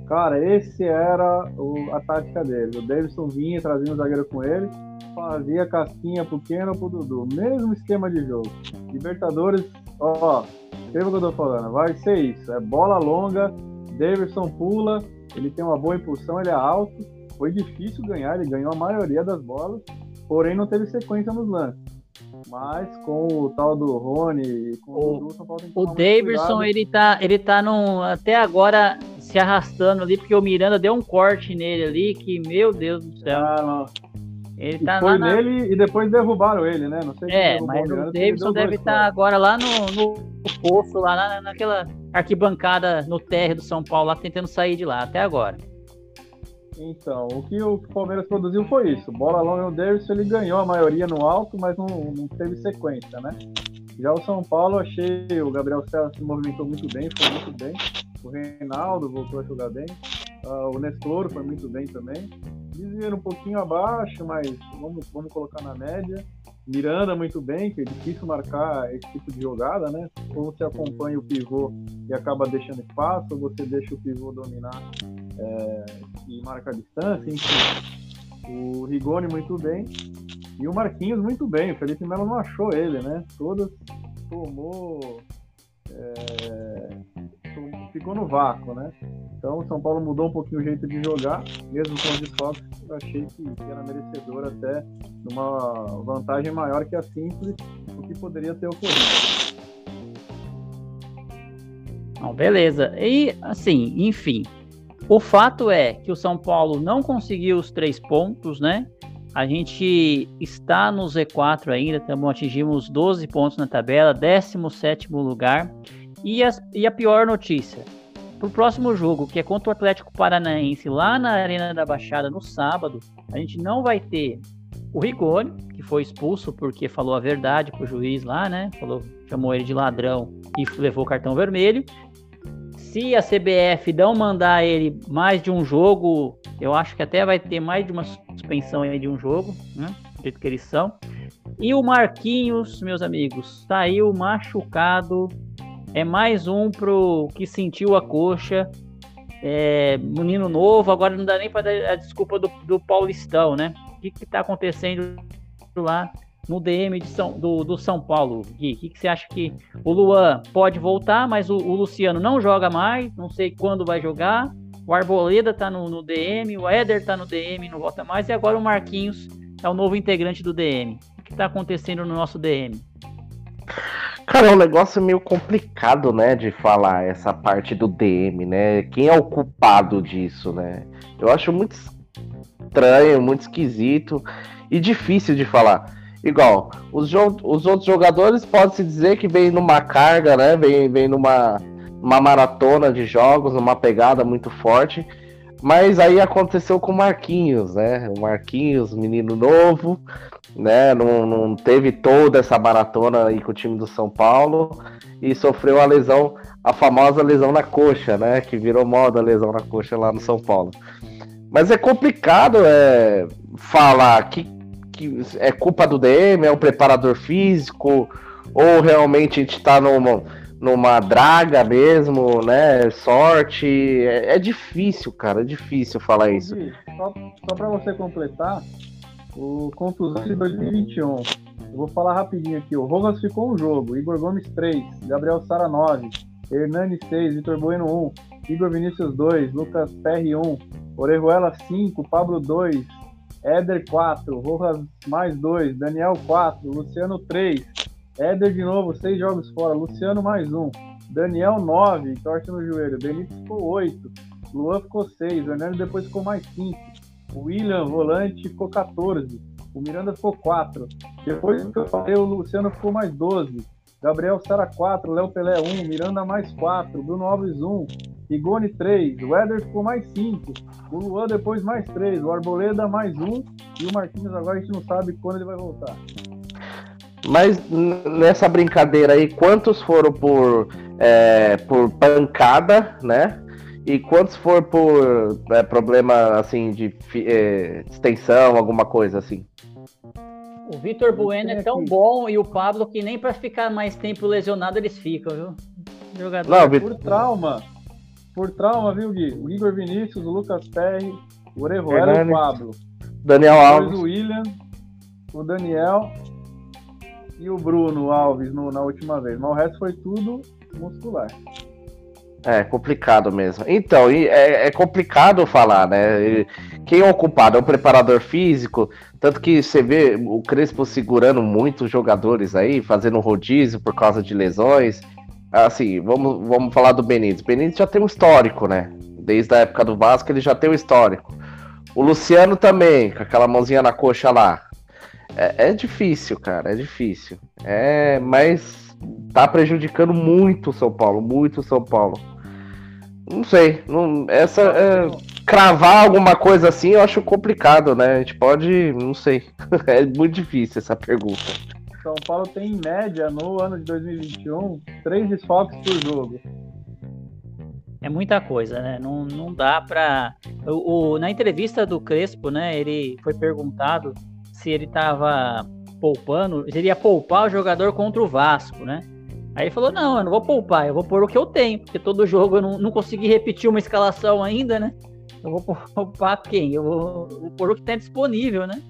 Cara, esse era o, a tática dele. O Davidson vinha trazendo o zagueiro com ele, fazia casquinha pro Keno pro Dudu. Mesmo esquema de jogo. Libertadores, ó, escreva o que eu tô falando, vai ser isso. É bola longa, Davidson pula, ele tem uma boa impulsão, ele é alto. Foi difícil ganhar, ele ganhou a maioria das bolas, porém não teve sequência nos lances. Mas com o tal do Rony e com o, o tem que O Davidson, ele tá, ele tá num, até agora se arrastando ali, porque o Miranda deu um corte nele ali, que, meu Deus do céu. Ah, não. Ele tá foi na... nele e depois derrubaram ele, né? Não sei É, mas o, o Davidson deve estar tá agora lá no, no poço, lá na, naquela arquibancada no térreo do São Paulo, lá tentando sair de lá, até agora. Então, o que o Palmeiras produziu foi isso. Bola longa no Davidson, ele ganhou a maioria no alto, mas não, não teve sequência, né? Já o São Paulo, achei o Gabriel César se movimentou muito bem, foi muito bem. O Reinaldo voltou a jogar bem. Uh, o Nestor foi muito bem também. Desvia um pouquinho abaixo, mas vamos, vamos colocar na média. Miranda muito bem, que é difícil marcar esse tipo de jogada, né? Como você acompanha o pivô e acaba deixando espaço, ou você deixa o pivô dominar é, e marca a distância, enfim. O Rigoni muito bem. E o Marquinhos muito bem. O Felipe Melo não achou ele, né? Todas tomou. É, ficou no vácuo, né? Então o São Paulo mudou um pouquinho o jeito de jogar, mesmo com os desfalques, eu achei que era merecedor até de uma vantagem maior que a simples, o que poderia ter ocorrido. Não, beleza. E assim, enfim, o fato é que o São Paulo não conseguiu os três pontos, né? A gente está no Z4 ainda, também atingimos 12 pontos na tabela, 17 lugar. E, as, e a pior notícia, para o próximo jogo, que é contra o Atlético Paranaense, lá na Arena da Baixada, no sábado, a gente não vai ter o Rigoni, que foi expulso porque falou a verdade pro juiz lá, né? Falou, chamou ele de ladrão e levou o cartão vermelho. Se a CBF não mandar ele mais de um jogo, eu acho que até vai ter mais de uma suspensão aí de um jogo, né? Do jeito que eles são. E o Marquinhos, meus amigos, saiu machucado é mais um pro que sentiu a coxa. É, menino novo, agora não dá nem para dar a desculpa do, do Paulistão, né? O que está acontecendo lá no DM São, do, do, São Paulo, Gui? O que, que, você acha que o Luan pode voltar, mas o, o, Luciano não joga mais, não sei quando vai jogar. O Arboleda tá no, no DM, o Éder tá no DM, não volta mais, e agora o Marquinhos é o novo integrante do DM. O que está acontecendo no nosso DM? Cara, é um negócio meio complicado, né, de falar essa parte do DM, né? Quem é o culpado disso, né? Eu acho muito estranho, muito esquisito e difícil de falar. Igual, os, os outros jogadores pode-se dizer que vem numa carga, né? Vem, vem numa uma maratona de jogos, numa pegada muito forte. Mas aí aconteceu com o Marquinhos, né? O Marquinhos, menino novo, né? Não, não teve toda essa maratona aí com o time do São Paulo e sofreu a lesão, a famosa lesão na coxa, né? Que virou moda a lesão na coxa lá no São Paulo. Mas é complicado é, falar que, que é culpa do DM, é o preparador físico, ou realmente a gente tá numa numa draga mesmo, né? Sorte. É, é difícil, cara. É difícil falar isso. Só, só para você completar, o contusão de 2021. Eu vou falar rapidinho aqui. O Rojas ficou um jogo, Igor Gomes 3, Gabriel Sara 9, Hernani 6, Vitor Bueno 1, Igor Vinícius 2, Lucas Perry 1, Orejuela 5, Pablo 2, Éder 4, Rojas mais 2, Daniel 4, Luciano 3, Éder de novo, seis jogos fora. Luciano mais um. Daniel, nove, torce no joelho. Benito ficou oito. Luan ficou seis. O Hernando depois ficou mais cinco. O William, volante, ficou 14. O Miranda ficou 4. Depois que eu falei, o Luciano ficou mais 12. Gabriel Sara 4, Léo Pelé 1, Miranda mais 4, Bruno Alves 1, Igone 3, o Éder ficou mais 5, o Luan depois mais 3, o Arboleda mais 1 e o Marquinhos agora a gente não sabe quando ele vai voltar. Mas nessa brincadeira aí, quantos foram por é, por pancada, né? E quantos for por é, problema assim de é, extensão, alguma coisa assim? O Vitor Bueno é tão bom e o Pablo que nem para ficar mais tempo lesionado eles ficam, viu? Jogador Não, por trauma. Por trauma, viu, Gui? O Igor Vinícius, o Lucas Perry, o Orejuela e o Pablo. Daniel Alves. O William, o Daniel e o Bruno Alves no, na última vez. Mas o resto foi tudo muscular. É complicado mesmo. Então, é, é, complicado falar, né? Quem é o culpado? É o preparador físico? Tanto que você vê o Crespo segurando muitos jogadores aí, fazendo rodízio por causa de lesões. Assim, vamos, vamos falar do Benítez. Benítez já tem um histórico, né? Desde a época do Vasco ele já tem um histórico. O Luciano também, com aquela mãozinha na coxa lá. É, é difícil, cara, é difícil. É, mas tá prejudicando muito o São Paulo, muito o São Paulo. Não sei, não, essa é, cravar alguma coisa assim eu acho complicado, né? A gente pode, não sei, *laughs* é muito difícil essa pergunta. São Paulo tem em média no ano de 2021 três desfalques por jogo. É muita coisa, né? Não, não dá pra. O, o, na entrevista do Crespo, né? Ele foi perguntado se ele tava poupando, seria poupar o jogador contra o Vasco, né? Aí ele falou: não, eu não vou poupar, eu vou pôr o que eu tenho, porque todo jogo eu não, não consegui repetir uma escalação ainda, né? Eu vou *laughs* poupar quem? Eu vou, vou pôr o que tem disponível, né?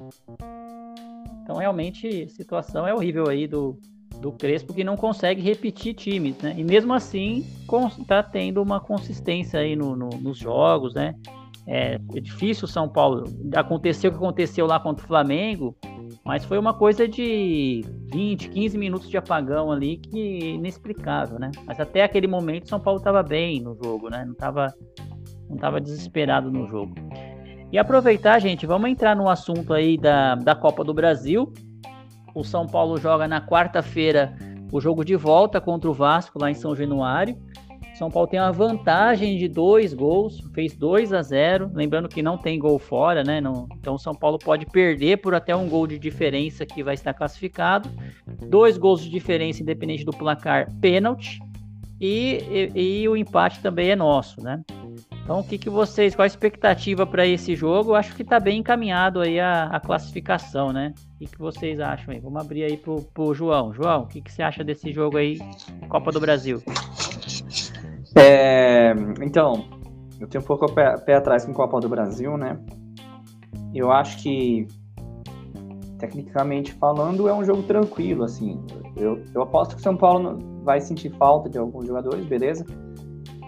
Então, realmente, a situação é horrível aí do, do Crespo, que não consegue repetir times, né? E mesmo assim, tá tendo uma consistência aí no, no, nos jogos, né? É, é difícil o São Paulo. Aconteceu o que aconteceu lá contra o Flamengo, mas foi uma coisa de 20, 15 minutos de apagão ali que inexplicável, né? Mas até aquele momento o São Paulo estava bem no jogo, né? Não estava não tava desesperado no jogo. E aproveitar, gente, vamos entrar no assunto aí da, da Copa do Brasil. O São Paulo joga na quarta-feira o jogo de volta contra o Vasco lá em São Januário. São Paulo tem uma vantagem de dois gols, fez 2 a 0 Lembrando que não tem gol fora, né? Não, então São Paulo pode perder por até um gol de diferença que vai estar classificado. Dois gols de diferença, independente do placar, pênalti. E, e, e, o empate também é nosso, né? Então, o que, que vocês, qual a expectativa para esse jogo? Eu acho que está bem encaminhado aí a, a, classificação, né? O que, que vocês acham aí? Vamos abrir aí pro, pro João. João, o que, que você acha desse jogo aí, Copa do Brasil? É, então, eu tenho um pouco pé, pé, atrás com o Copa do Brasil, né? Eu acho que, tecnicamente falando, é um jogo tranquilo, assim. Eu, eu aposto que o São Paulo vai sentir falta de alguns jogadores, beleza?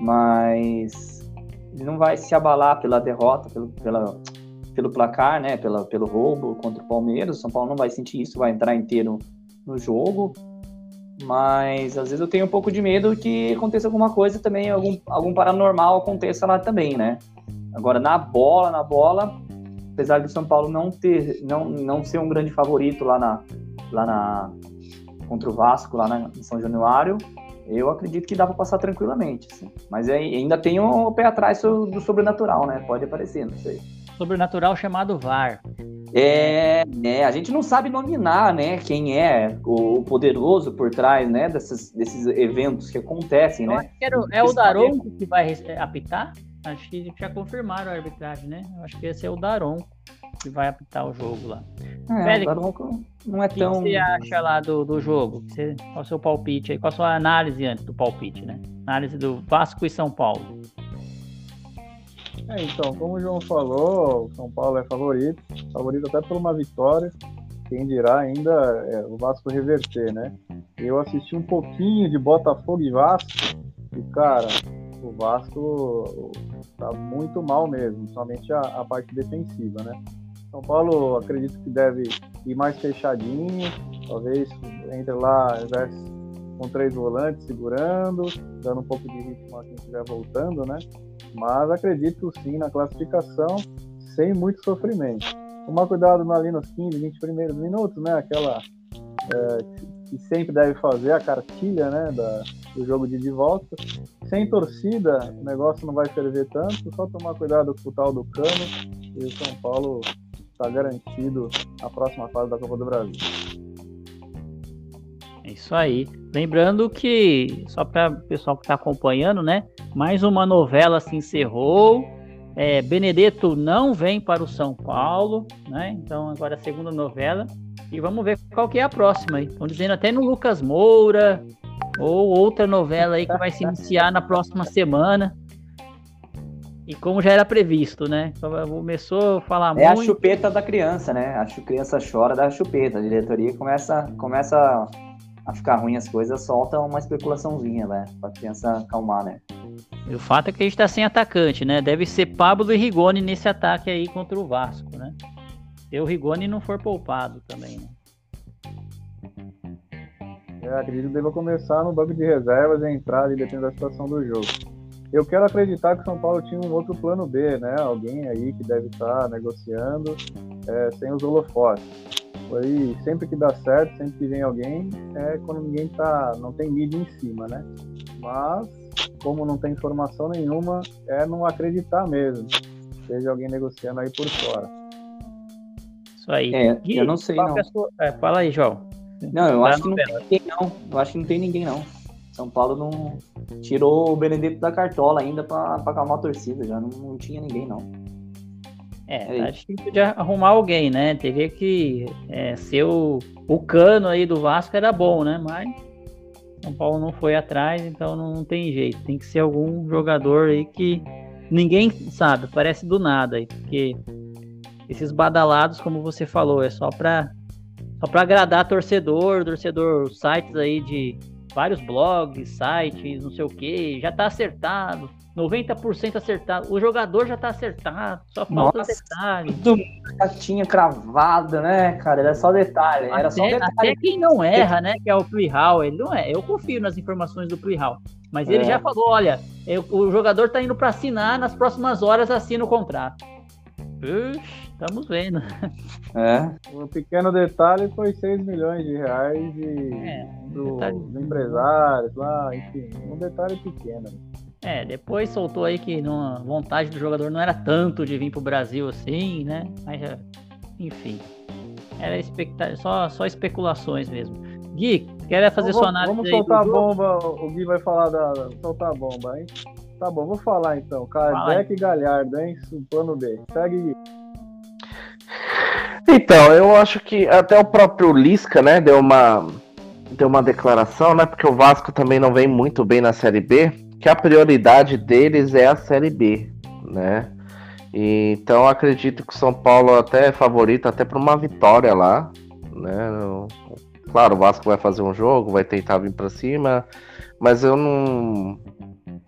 Mas ele não vai se abalar pela derrota, pelo, pela, pelo placar, né? Pela, pelo roubo contra o Palmeiras. O São Paulo não vai sentir isso, vai entrar inteiro no jogo. Mas às vezes eu tenho um pouco de medo que aconteça alguma coisa também, algum, algum paranormal aconteça lá também, né? Agora, na bola, na bola, apesar do São Paulo não ter, não, não ser um grande favorito lá na, lá na contra o Vasco, lá na, em São Januário, eu acredito que dá para passar tranquilamente. Assim. Mas ainda tem o pé atrás do sobrenatural, né? Pode aparecer, não sei sobrenatural chamado VAR. É, é, a gente não sabe nominar, né, quem é o poderoso por trás, né, desses, desses eventos que acontecem, né? Era, é o Daronco que vai apitar? Acho que já confirmaram a arbitragem, né? Eu acho que esse é o Daronco que vai apitar o jogo lá. É, Félix, o Daronco não é tão... O que você acha lá do, do jogo? Você, qual é o seu palpite aí? Qual a sua análise antes do palpite, né? Análise do Vasco e São Paulo. É, então, como o João falou, o São Paulo é favorito, favorito até por uma vitória. Quem dirá ainda é, o Vasco reverter, né? Eu assisti um pouquinho de Botafogo e Vasco e, cara, o Vasco tá muito mal mesmo, somente a, a parte defensiva, né? São Paulo acredito que deve ir mais fechadinho, talvez entre lá, com três volantes segurando, dando um pouco de ritmo a quem estiver voltando, né? Mas acredito sim na classificação sem muito sofrimento. Tomar cuidado ali nos 15, 20 primeiros minutos, né? Aquela é, que sempre deve fazer, a cartilha né? Da, do jogo de, de volta. Sem torcida, o negócio não vai ferver tanto, só tomar cuidado com o tal do cano e o São Paulo está garantido a próxima fase da Copa do Brasil. É isso aí. Lembrando que, só para o pessoal que está acompanhando, né? Mais uma novela se encerrou. É, Benedetto não vem para o São Paulo, né? Então agora é a segunda novela. E vamos ver qual que é a próxima. Estão dizendo até no Lucas Moura, ou outra novela aí que vai se iniciar na próxima semana. E como já era previsto, né? Começou a falar é muito. É a chupeta da criança, né? A criança chora da chupeta. A diretoria começa, começa a ficar ruim as coisas, solta uma especulaçãozinha, né? Pra criança acalmar, né? E o fato é que a gente tá sem atacante, né? Deve ser Pablo e Rigoni nesse ataque aí contra o Vasco, né? Se o Rigoni não for poupado também, né? Eu acredito que deva começar no banco de reservas e entrar ali dependendo da situação do jogo. Eu quero acreditar que o São Paulo tinha um outro plano B, né? Alguém aí que deve estar negociando é, sem os holofotes. Aí, sempre que dá certo, sempre que vem alguém, é quando ninguém tá, não tem mídia em cima, né? Mas, como não tem informação nenhuma, é não acreditar mesmo. Seja alguém negociando aí por fora. Isso aí. É, Gui, eu não sei, não. Sua... É, fala aí, João. Não, eu tá acho que não tem ninguém, não. Eu acho que não tem ninguém, não. São Paulo não tirou o Benedito da cartola ainda para acalmar a torcida, já não, não tinha ninguém, não. É, é acho que podia arrumar alguém, né? Teria que é, ser o, o cano aí do Vasco era bom, né? Mas São Paulo não foi atrás, então não tem jeito. Tem que ser algum jogador aí que ninguém sabe, parece do nada aí, porque esses badalados, como você falou, é só para só para agradar torcedor, torcedor, sites aí de vários blogs, sites, não sei o que, já tá acertado. 90% acertado. O jogador já tá acertado, só falta Nossa, detalhe. Tudo tinha cravado, né, cara? Era só detalhe. Era até, só detalhe. Até quem não erra, né? Que é o Plihal, ele não é. Eu confio nas informações do Plihal. Mas ele é. já falou: olha, eu, o jogador tá indo para assinar, nas próximas horas assina o contrato. Ux, estamos vendo. É. Um pequeno detalhe foi 6 milhões de reais de, é, do, do empresário, lá, enfim, um detalhe pequeno. É, depois soltou aí que a vontade do jogador não era tanto de vir pro Brasil assim, né? Mas, enfim, era expecta só, só especulações mesmo. Gui, quer fazer então, sua análise Vamos soltar a bomba, o Gui vai falar da. soltar a bomba, hein? Tá bom, vou falar então. Kardec e Galhardo, hein? Plano B. Segue, Gui. Então, eu acho que até o próprio Lisca, né, deu uma deu uma declaração, né, porque o Vasco também não vem muito bem na Série B que a prioridade deles é a Série B, né? E, então acredito que o São Paulo até é favorito até para uma vitória lá, né? Claro, o Vasco vai fazer um jogo, vai tentar vir para cima, mas eu não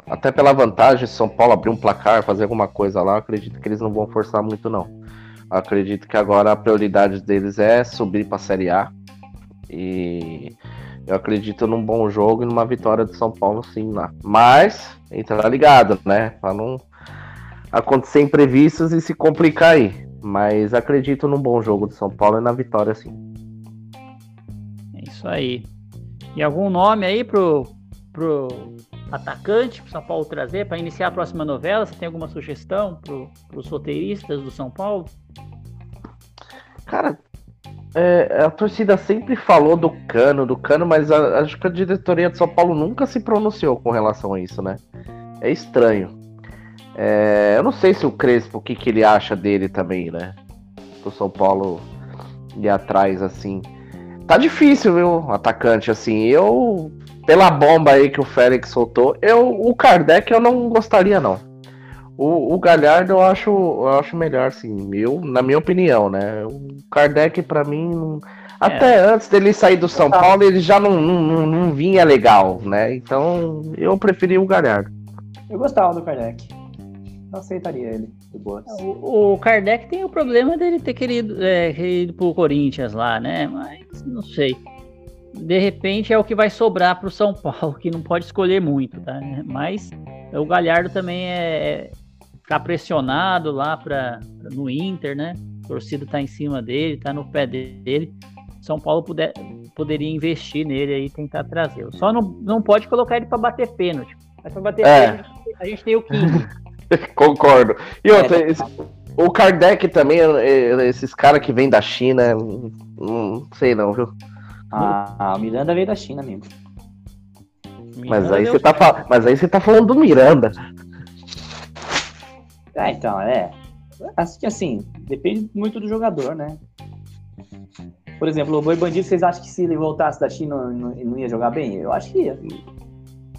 até pela vantagem São Paulo abrir um placar, fazer alguma coisa lá, acredito que eles não vão forçar muito não. Acredito que agora a prioridade deles é subir para a Série A. E eu acredito num bom jogo e numa vitória do São Paulo, sim, lá. Mas, entrar ligado, né? Pra não acontecer imprevistos e se complicar aí. Mas acredito num bom jogo do São Paulo e na vitória, sim. É isso aí. E algum nome aí pro, pro atacante pro São Paulo trazer para iniciar a próxima novela? Você tem alguma sugestão pro, pros roteiristas do São Paulo? Cara, é, a torcida sempre falou do Cano, do Cano, mas a, acho que a diretoria de São Paulo nunca se pronunciou com relação a isso, né? É estranho. É, eu não sei se o Crespo, o que, que ele acha dele também, né? O São Paulo ir atrás, assim. Tá difícil, viu, atacante, assim. Eu, pela bomba aí que o Félix soltou, eu, o Kardec eu não gostaria, não. O, o Galhardo eu acho, eu acho melhor, sim, eu, na minha opinião, né? O Kardec, para mim, é. até antes dele sair do São Paulo, ele já não, não, não, vinha legal, né? Então eu preferi o Galhardo. Eu gostava do Kardec. Não aceitaria ele, de boas. O, o Kardec tem o problema dele ter querido, é, querido pro Corinthians lá, né? Mas não sei. De repente é o que vai sobrar pro São Paulo, que não pode escolher muito, tá? Mas o Galhardo também é, ficar pressionado lá para no Inter, né? A torcida tá em cima dele, tá no pé dele. São Paulo puder, poderia investir nele aí tentar trazer. Só não, não pode colocar ele para bater pênalti. Mas para bater é. pênalti, a gente tem o 15. *laughs* Concordo. E outra, é, esse, o Kardec também, é, é, esses caras que vêm da China, não sei não, viu? Ah, o Miranda veio da China mesmo. Mas Miranda aí, deu você tá, mas aí você tá falando do Miranda. Ah, então, é. Acho que assim, depende muito do jogador, né? Por exemplo, o Boi Bandido, vocês acham que se ele voltasse da China não, não ia jogar bem? Eu acho que ia.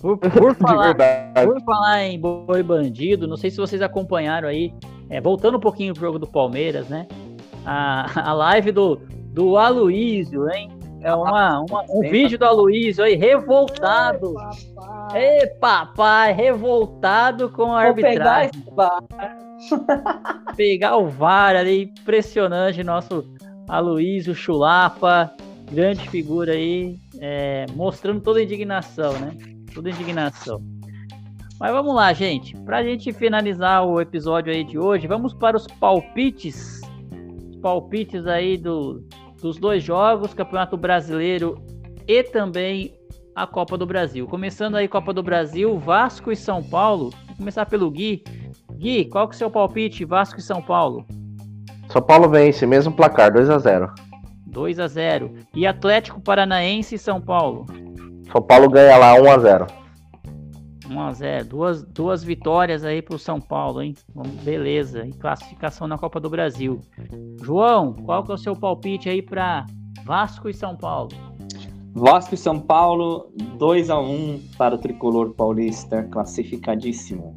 Por, *laughs* por De falar, verdade. por falar em boi bandido, não sei se vocês acompanharam aí, é, voltando um pouquinho pro jogo do Palmeiras, né? A, a live do, do Aloísio, hein? É uma, uma- um vídeo do Aloísio aí, revoltado. Ei, papai, revoltado com a Vou pegar arbitragem. bar. *laughs* Pegar o VAR ali, impressionante, nosso Aloísio Chulapa, grande figura aí, é, mostrando toda a indignação, né? Toda a indignação. Mas vamos lá, gente. Pra gente finalizar o episódio aí de hoje, vamos para os palpites. Os palpites aí do, dos dois jogos, Campeonato Brasileiro e também a Copa do Brasil. Começando aí Copa do Brasil, Vasco e São Paulo. Vou começar pelo Gui. Gui, qual que é o seu palpite, Vasco e São Paulo? São Paulo vence, mesmo placar, 2 a 0 2 a 0 E Atlético Paranaense e São Paulo? São Paulo ganha lá 1 a 0 1 a 0 Duas, duas vitórias aí pro São Paulo, hein? Beleza. E classificação na Copa do Brasil. João, qual que é o seu palpite aí para Vasco e São Paulo? Vasco e São Paulo, 2x1 para o tricolor paulista, classificadíssimo.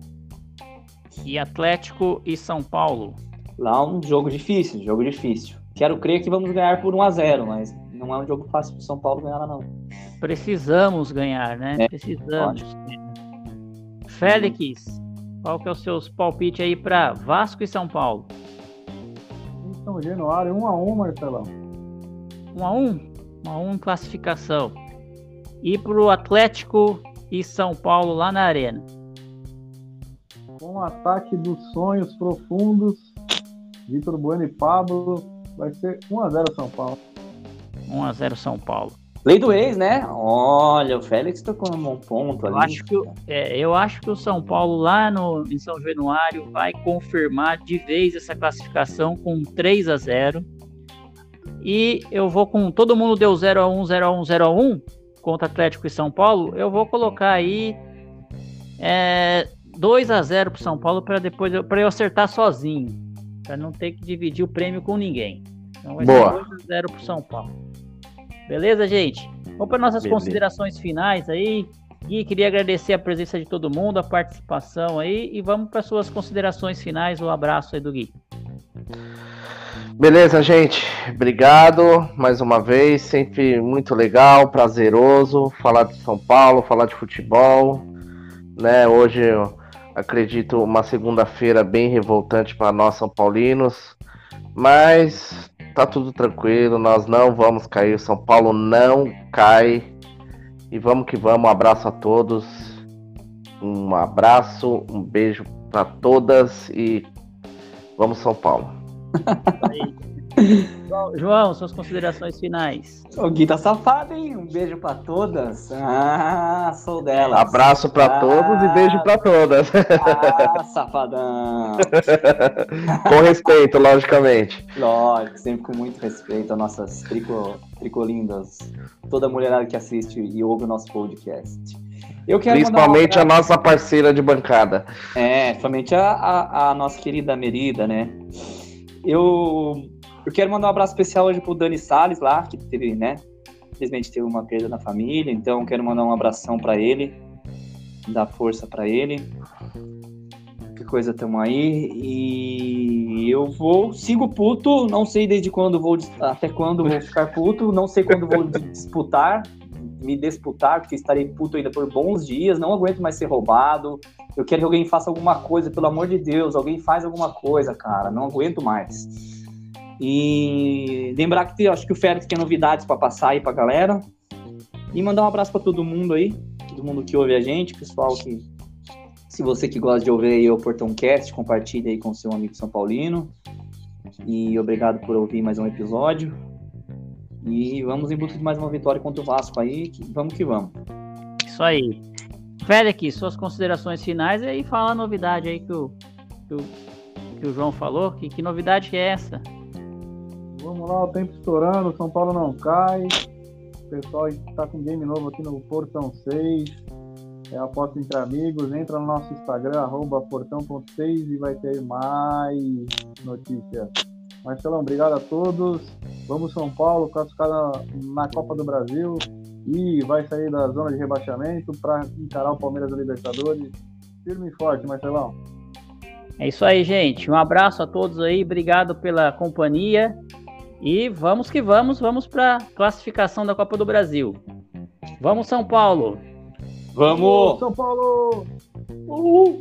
E Atlético e São Paulo? Lá um jogo difícil, jogo difícil. Quero crer que vamos ganhar por 1x0, mas não é um jogo fácil para o São Paulo ganhar lá, não. Precisamos ganhar, né? É, Precisamos. Félix, qual que é o seu palpite aí para Vasco e São Paulo? Em São Januário, 1 a 1 Marcelão. 1 a 1 1 a 1 em classificação. E pro Atlético e São Paulo lá na Arena. Com um ataque dos sonhos profundos, Vitor Bueno e Pablo, vai ser 1 a 0 São Paulo. 1 a 0 São Paulo. Lei do ex, né? Olha, o Félix tocou num bom ponto ali. Eu acho que, o- é, eu acho que o São Paulo lá no, em São Januário vai confirmar de vez essa classificação com 3 a 0 E eu vou com. Todo mundo deu 0 a 1 0 a 1 0 a 1 contra Atlético e São Paulo. Eu vou colocar aí é, 2 a 0 pro São Paulo para depois eu, pra eu acertar sozinho. Para não ter que dividir o prêmio com ninguém. Então vai Boa. ser 2 a 0 pro São Paulo. Beleza, gente? Vamos para nossas Beleza. considerações finais aí. Gui, queria agradecer a presença de todo mundo, a participação aí e vamos para suas considerações finais. O abraço aí do Gui. Beleza, gente. Obrigado mais uma vez. Sempre muito legal, prazeroso falar de São Paulo, falar de futebol. Né? Hoje eu acredito uma segunda-feira bem revoltante para nós São Paulinos, mas tá tudo tranquilo. Nós não vamos cair. O São Paulo não cai. E vamos que vamos. Um abraço a todos. Um abraço, um beijo para todas e vamos São Paulo. *laughs* João, suas considerações finais. O Gui tá safado, hein? Um beijo pra todas. Ah, sou dela. Abraço para Ah. todos e beijo para todas. Ah, *laughs* safadão. Com respeito, logicamente. Lógico, sempre com muito respeito às nossas trico, tricolindas. Toda mulherada que assiste e ouve o nosso podcast. Eu quero mandar um Principalmente a nossa parceira de bancada. É, somente a, a, a nossa querida Merida, né? Eu, eu quero mandar um abraço especial hoje pro Dani Salles lá, que teve, né? Infelizmente teve uma perda na família, então quero mandar um abração pra ele, dar força pra ele. Que coisa tamo aí. E eu vou, sigo puto, não sei desde quando vou, até quando vou ficar puto, não sei quando vou *laughs* disputar, me disputar, porque estarei puto ainda por bons dias, não aguento mais ser roubado. Eu quero que alguém faça alguma coisa, pelo amor de Deus, alguém faz alguma coisa, cara, não aguento mais. E lembrar que acho que o Félix tem novidades pra passar aí pra galera. E mandar um abraço pra todo mundo aí, todo mundo que ouve a gente, pessoal que se você que gosta de ouvir aí o Portão Cast, compartilha aí com seu amigo São Paulino. E obrigado por ouvir mais um episódio. E vamos em busca de mais uma vitória contra o Vasco aí. que- vamos que vamos. Isso aí. Félix, suas considerações finais e aí fala a novidade aí que o, que o, que o João falou. Que, que novidade é essa? Vamos lá, o tempo estourando, São Paulo não cai. Pessoal, a gente tá com game novo aqui no Portão 6. É aposta entre amigos. Entra no nosso Instagram, arroba portão.6 e vai ter mais notícias. Marcelão, obrigado a todos. Vamos São Paulo, classificar na, na Copa do Brasil e vai sair da zona de rebaixamento para encarar o Palmeiras da Libertadores. Firme e forte, Marcelão. É isso aí, gente. Um abraço a todos aí, obrigado pela companhia. E vamos que vamos, vamos para classificação da Copa do Brasil. Vamos, São Paulo! Vamos! São Paulo! Uhul!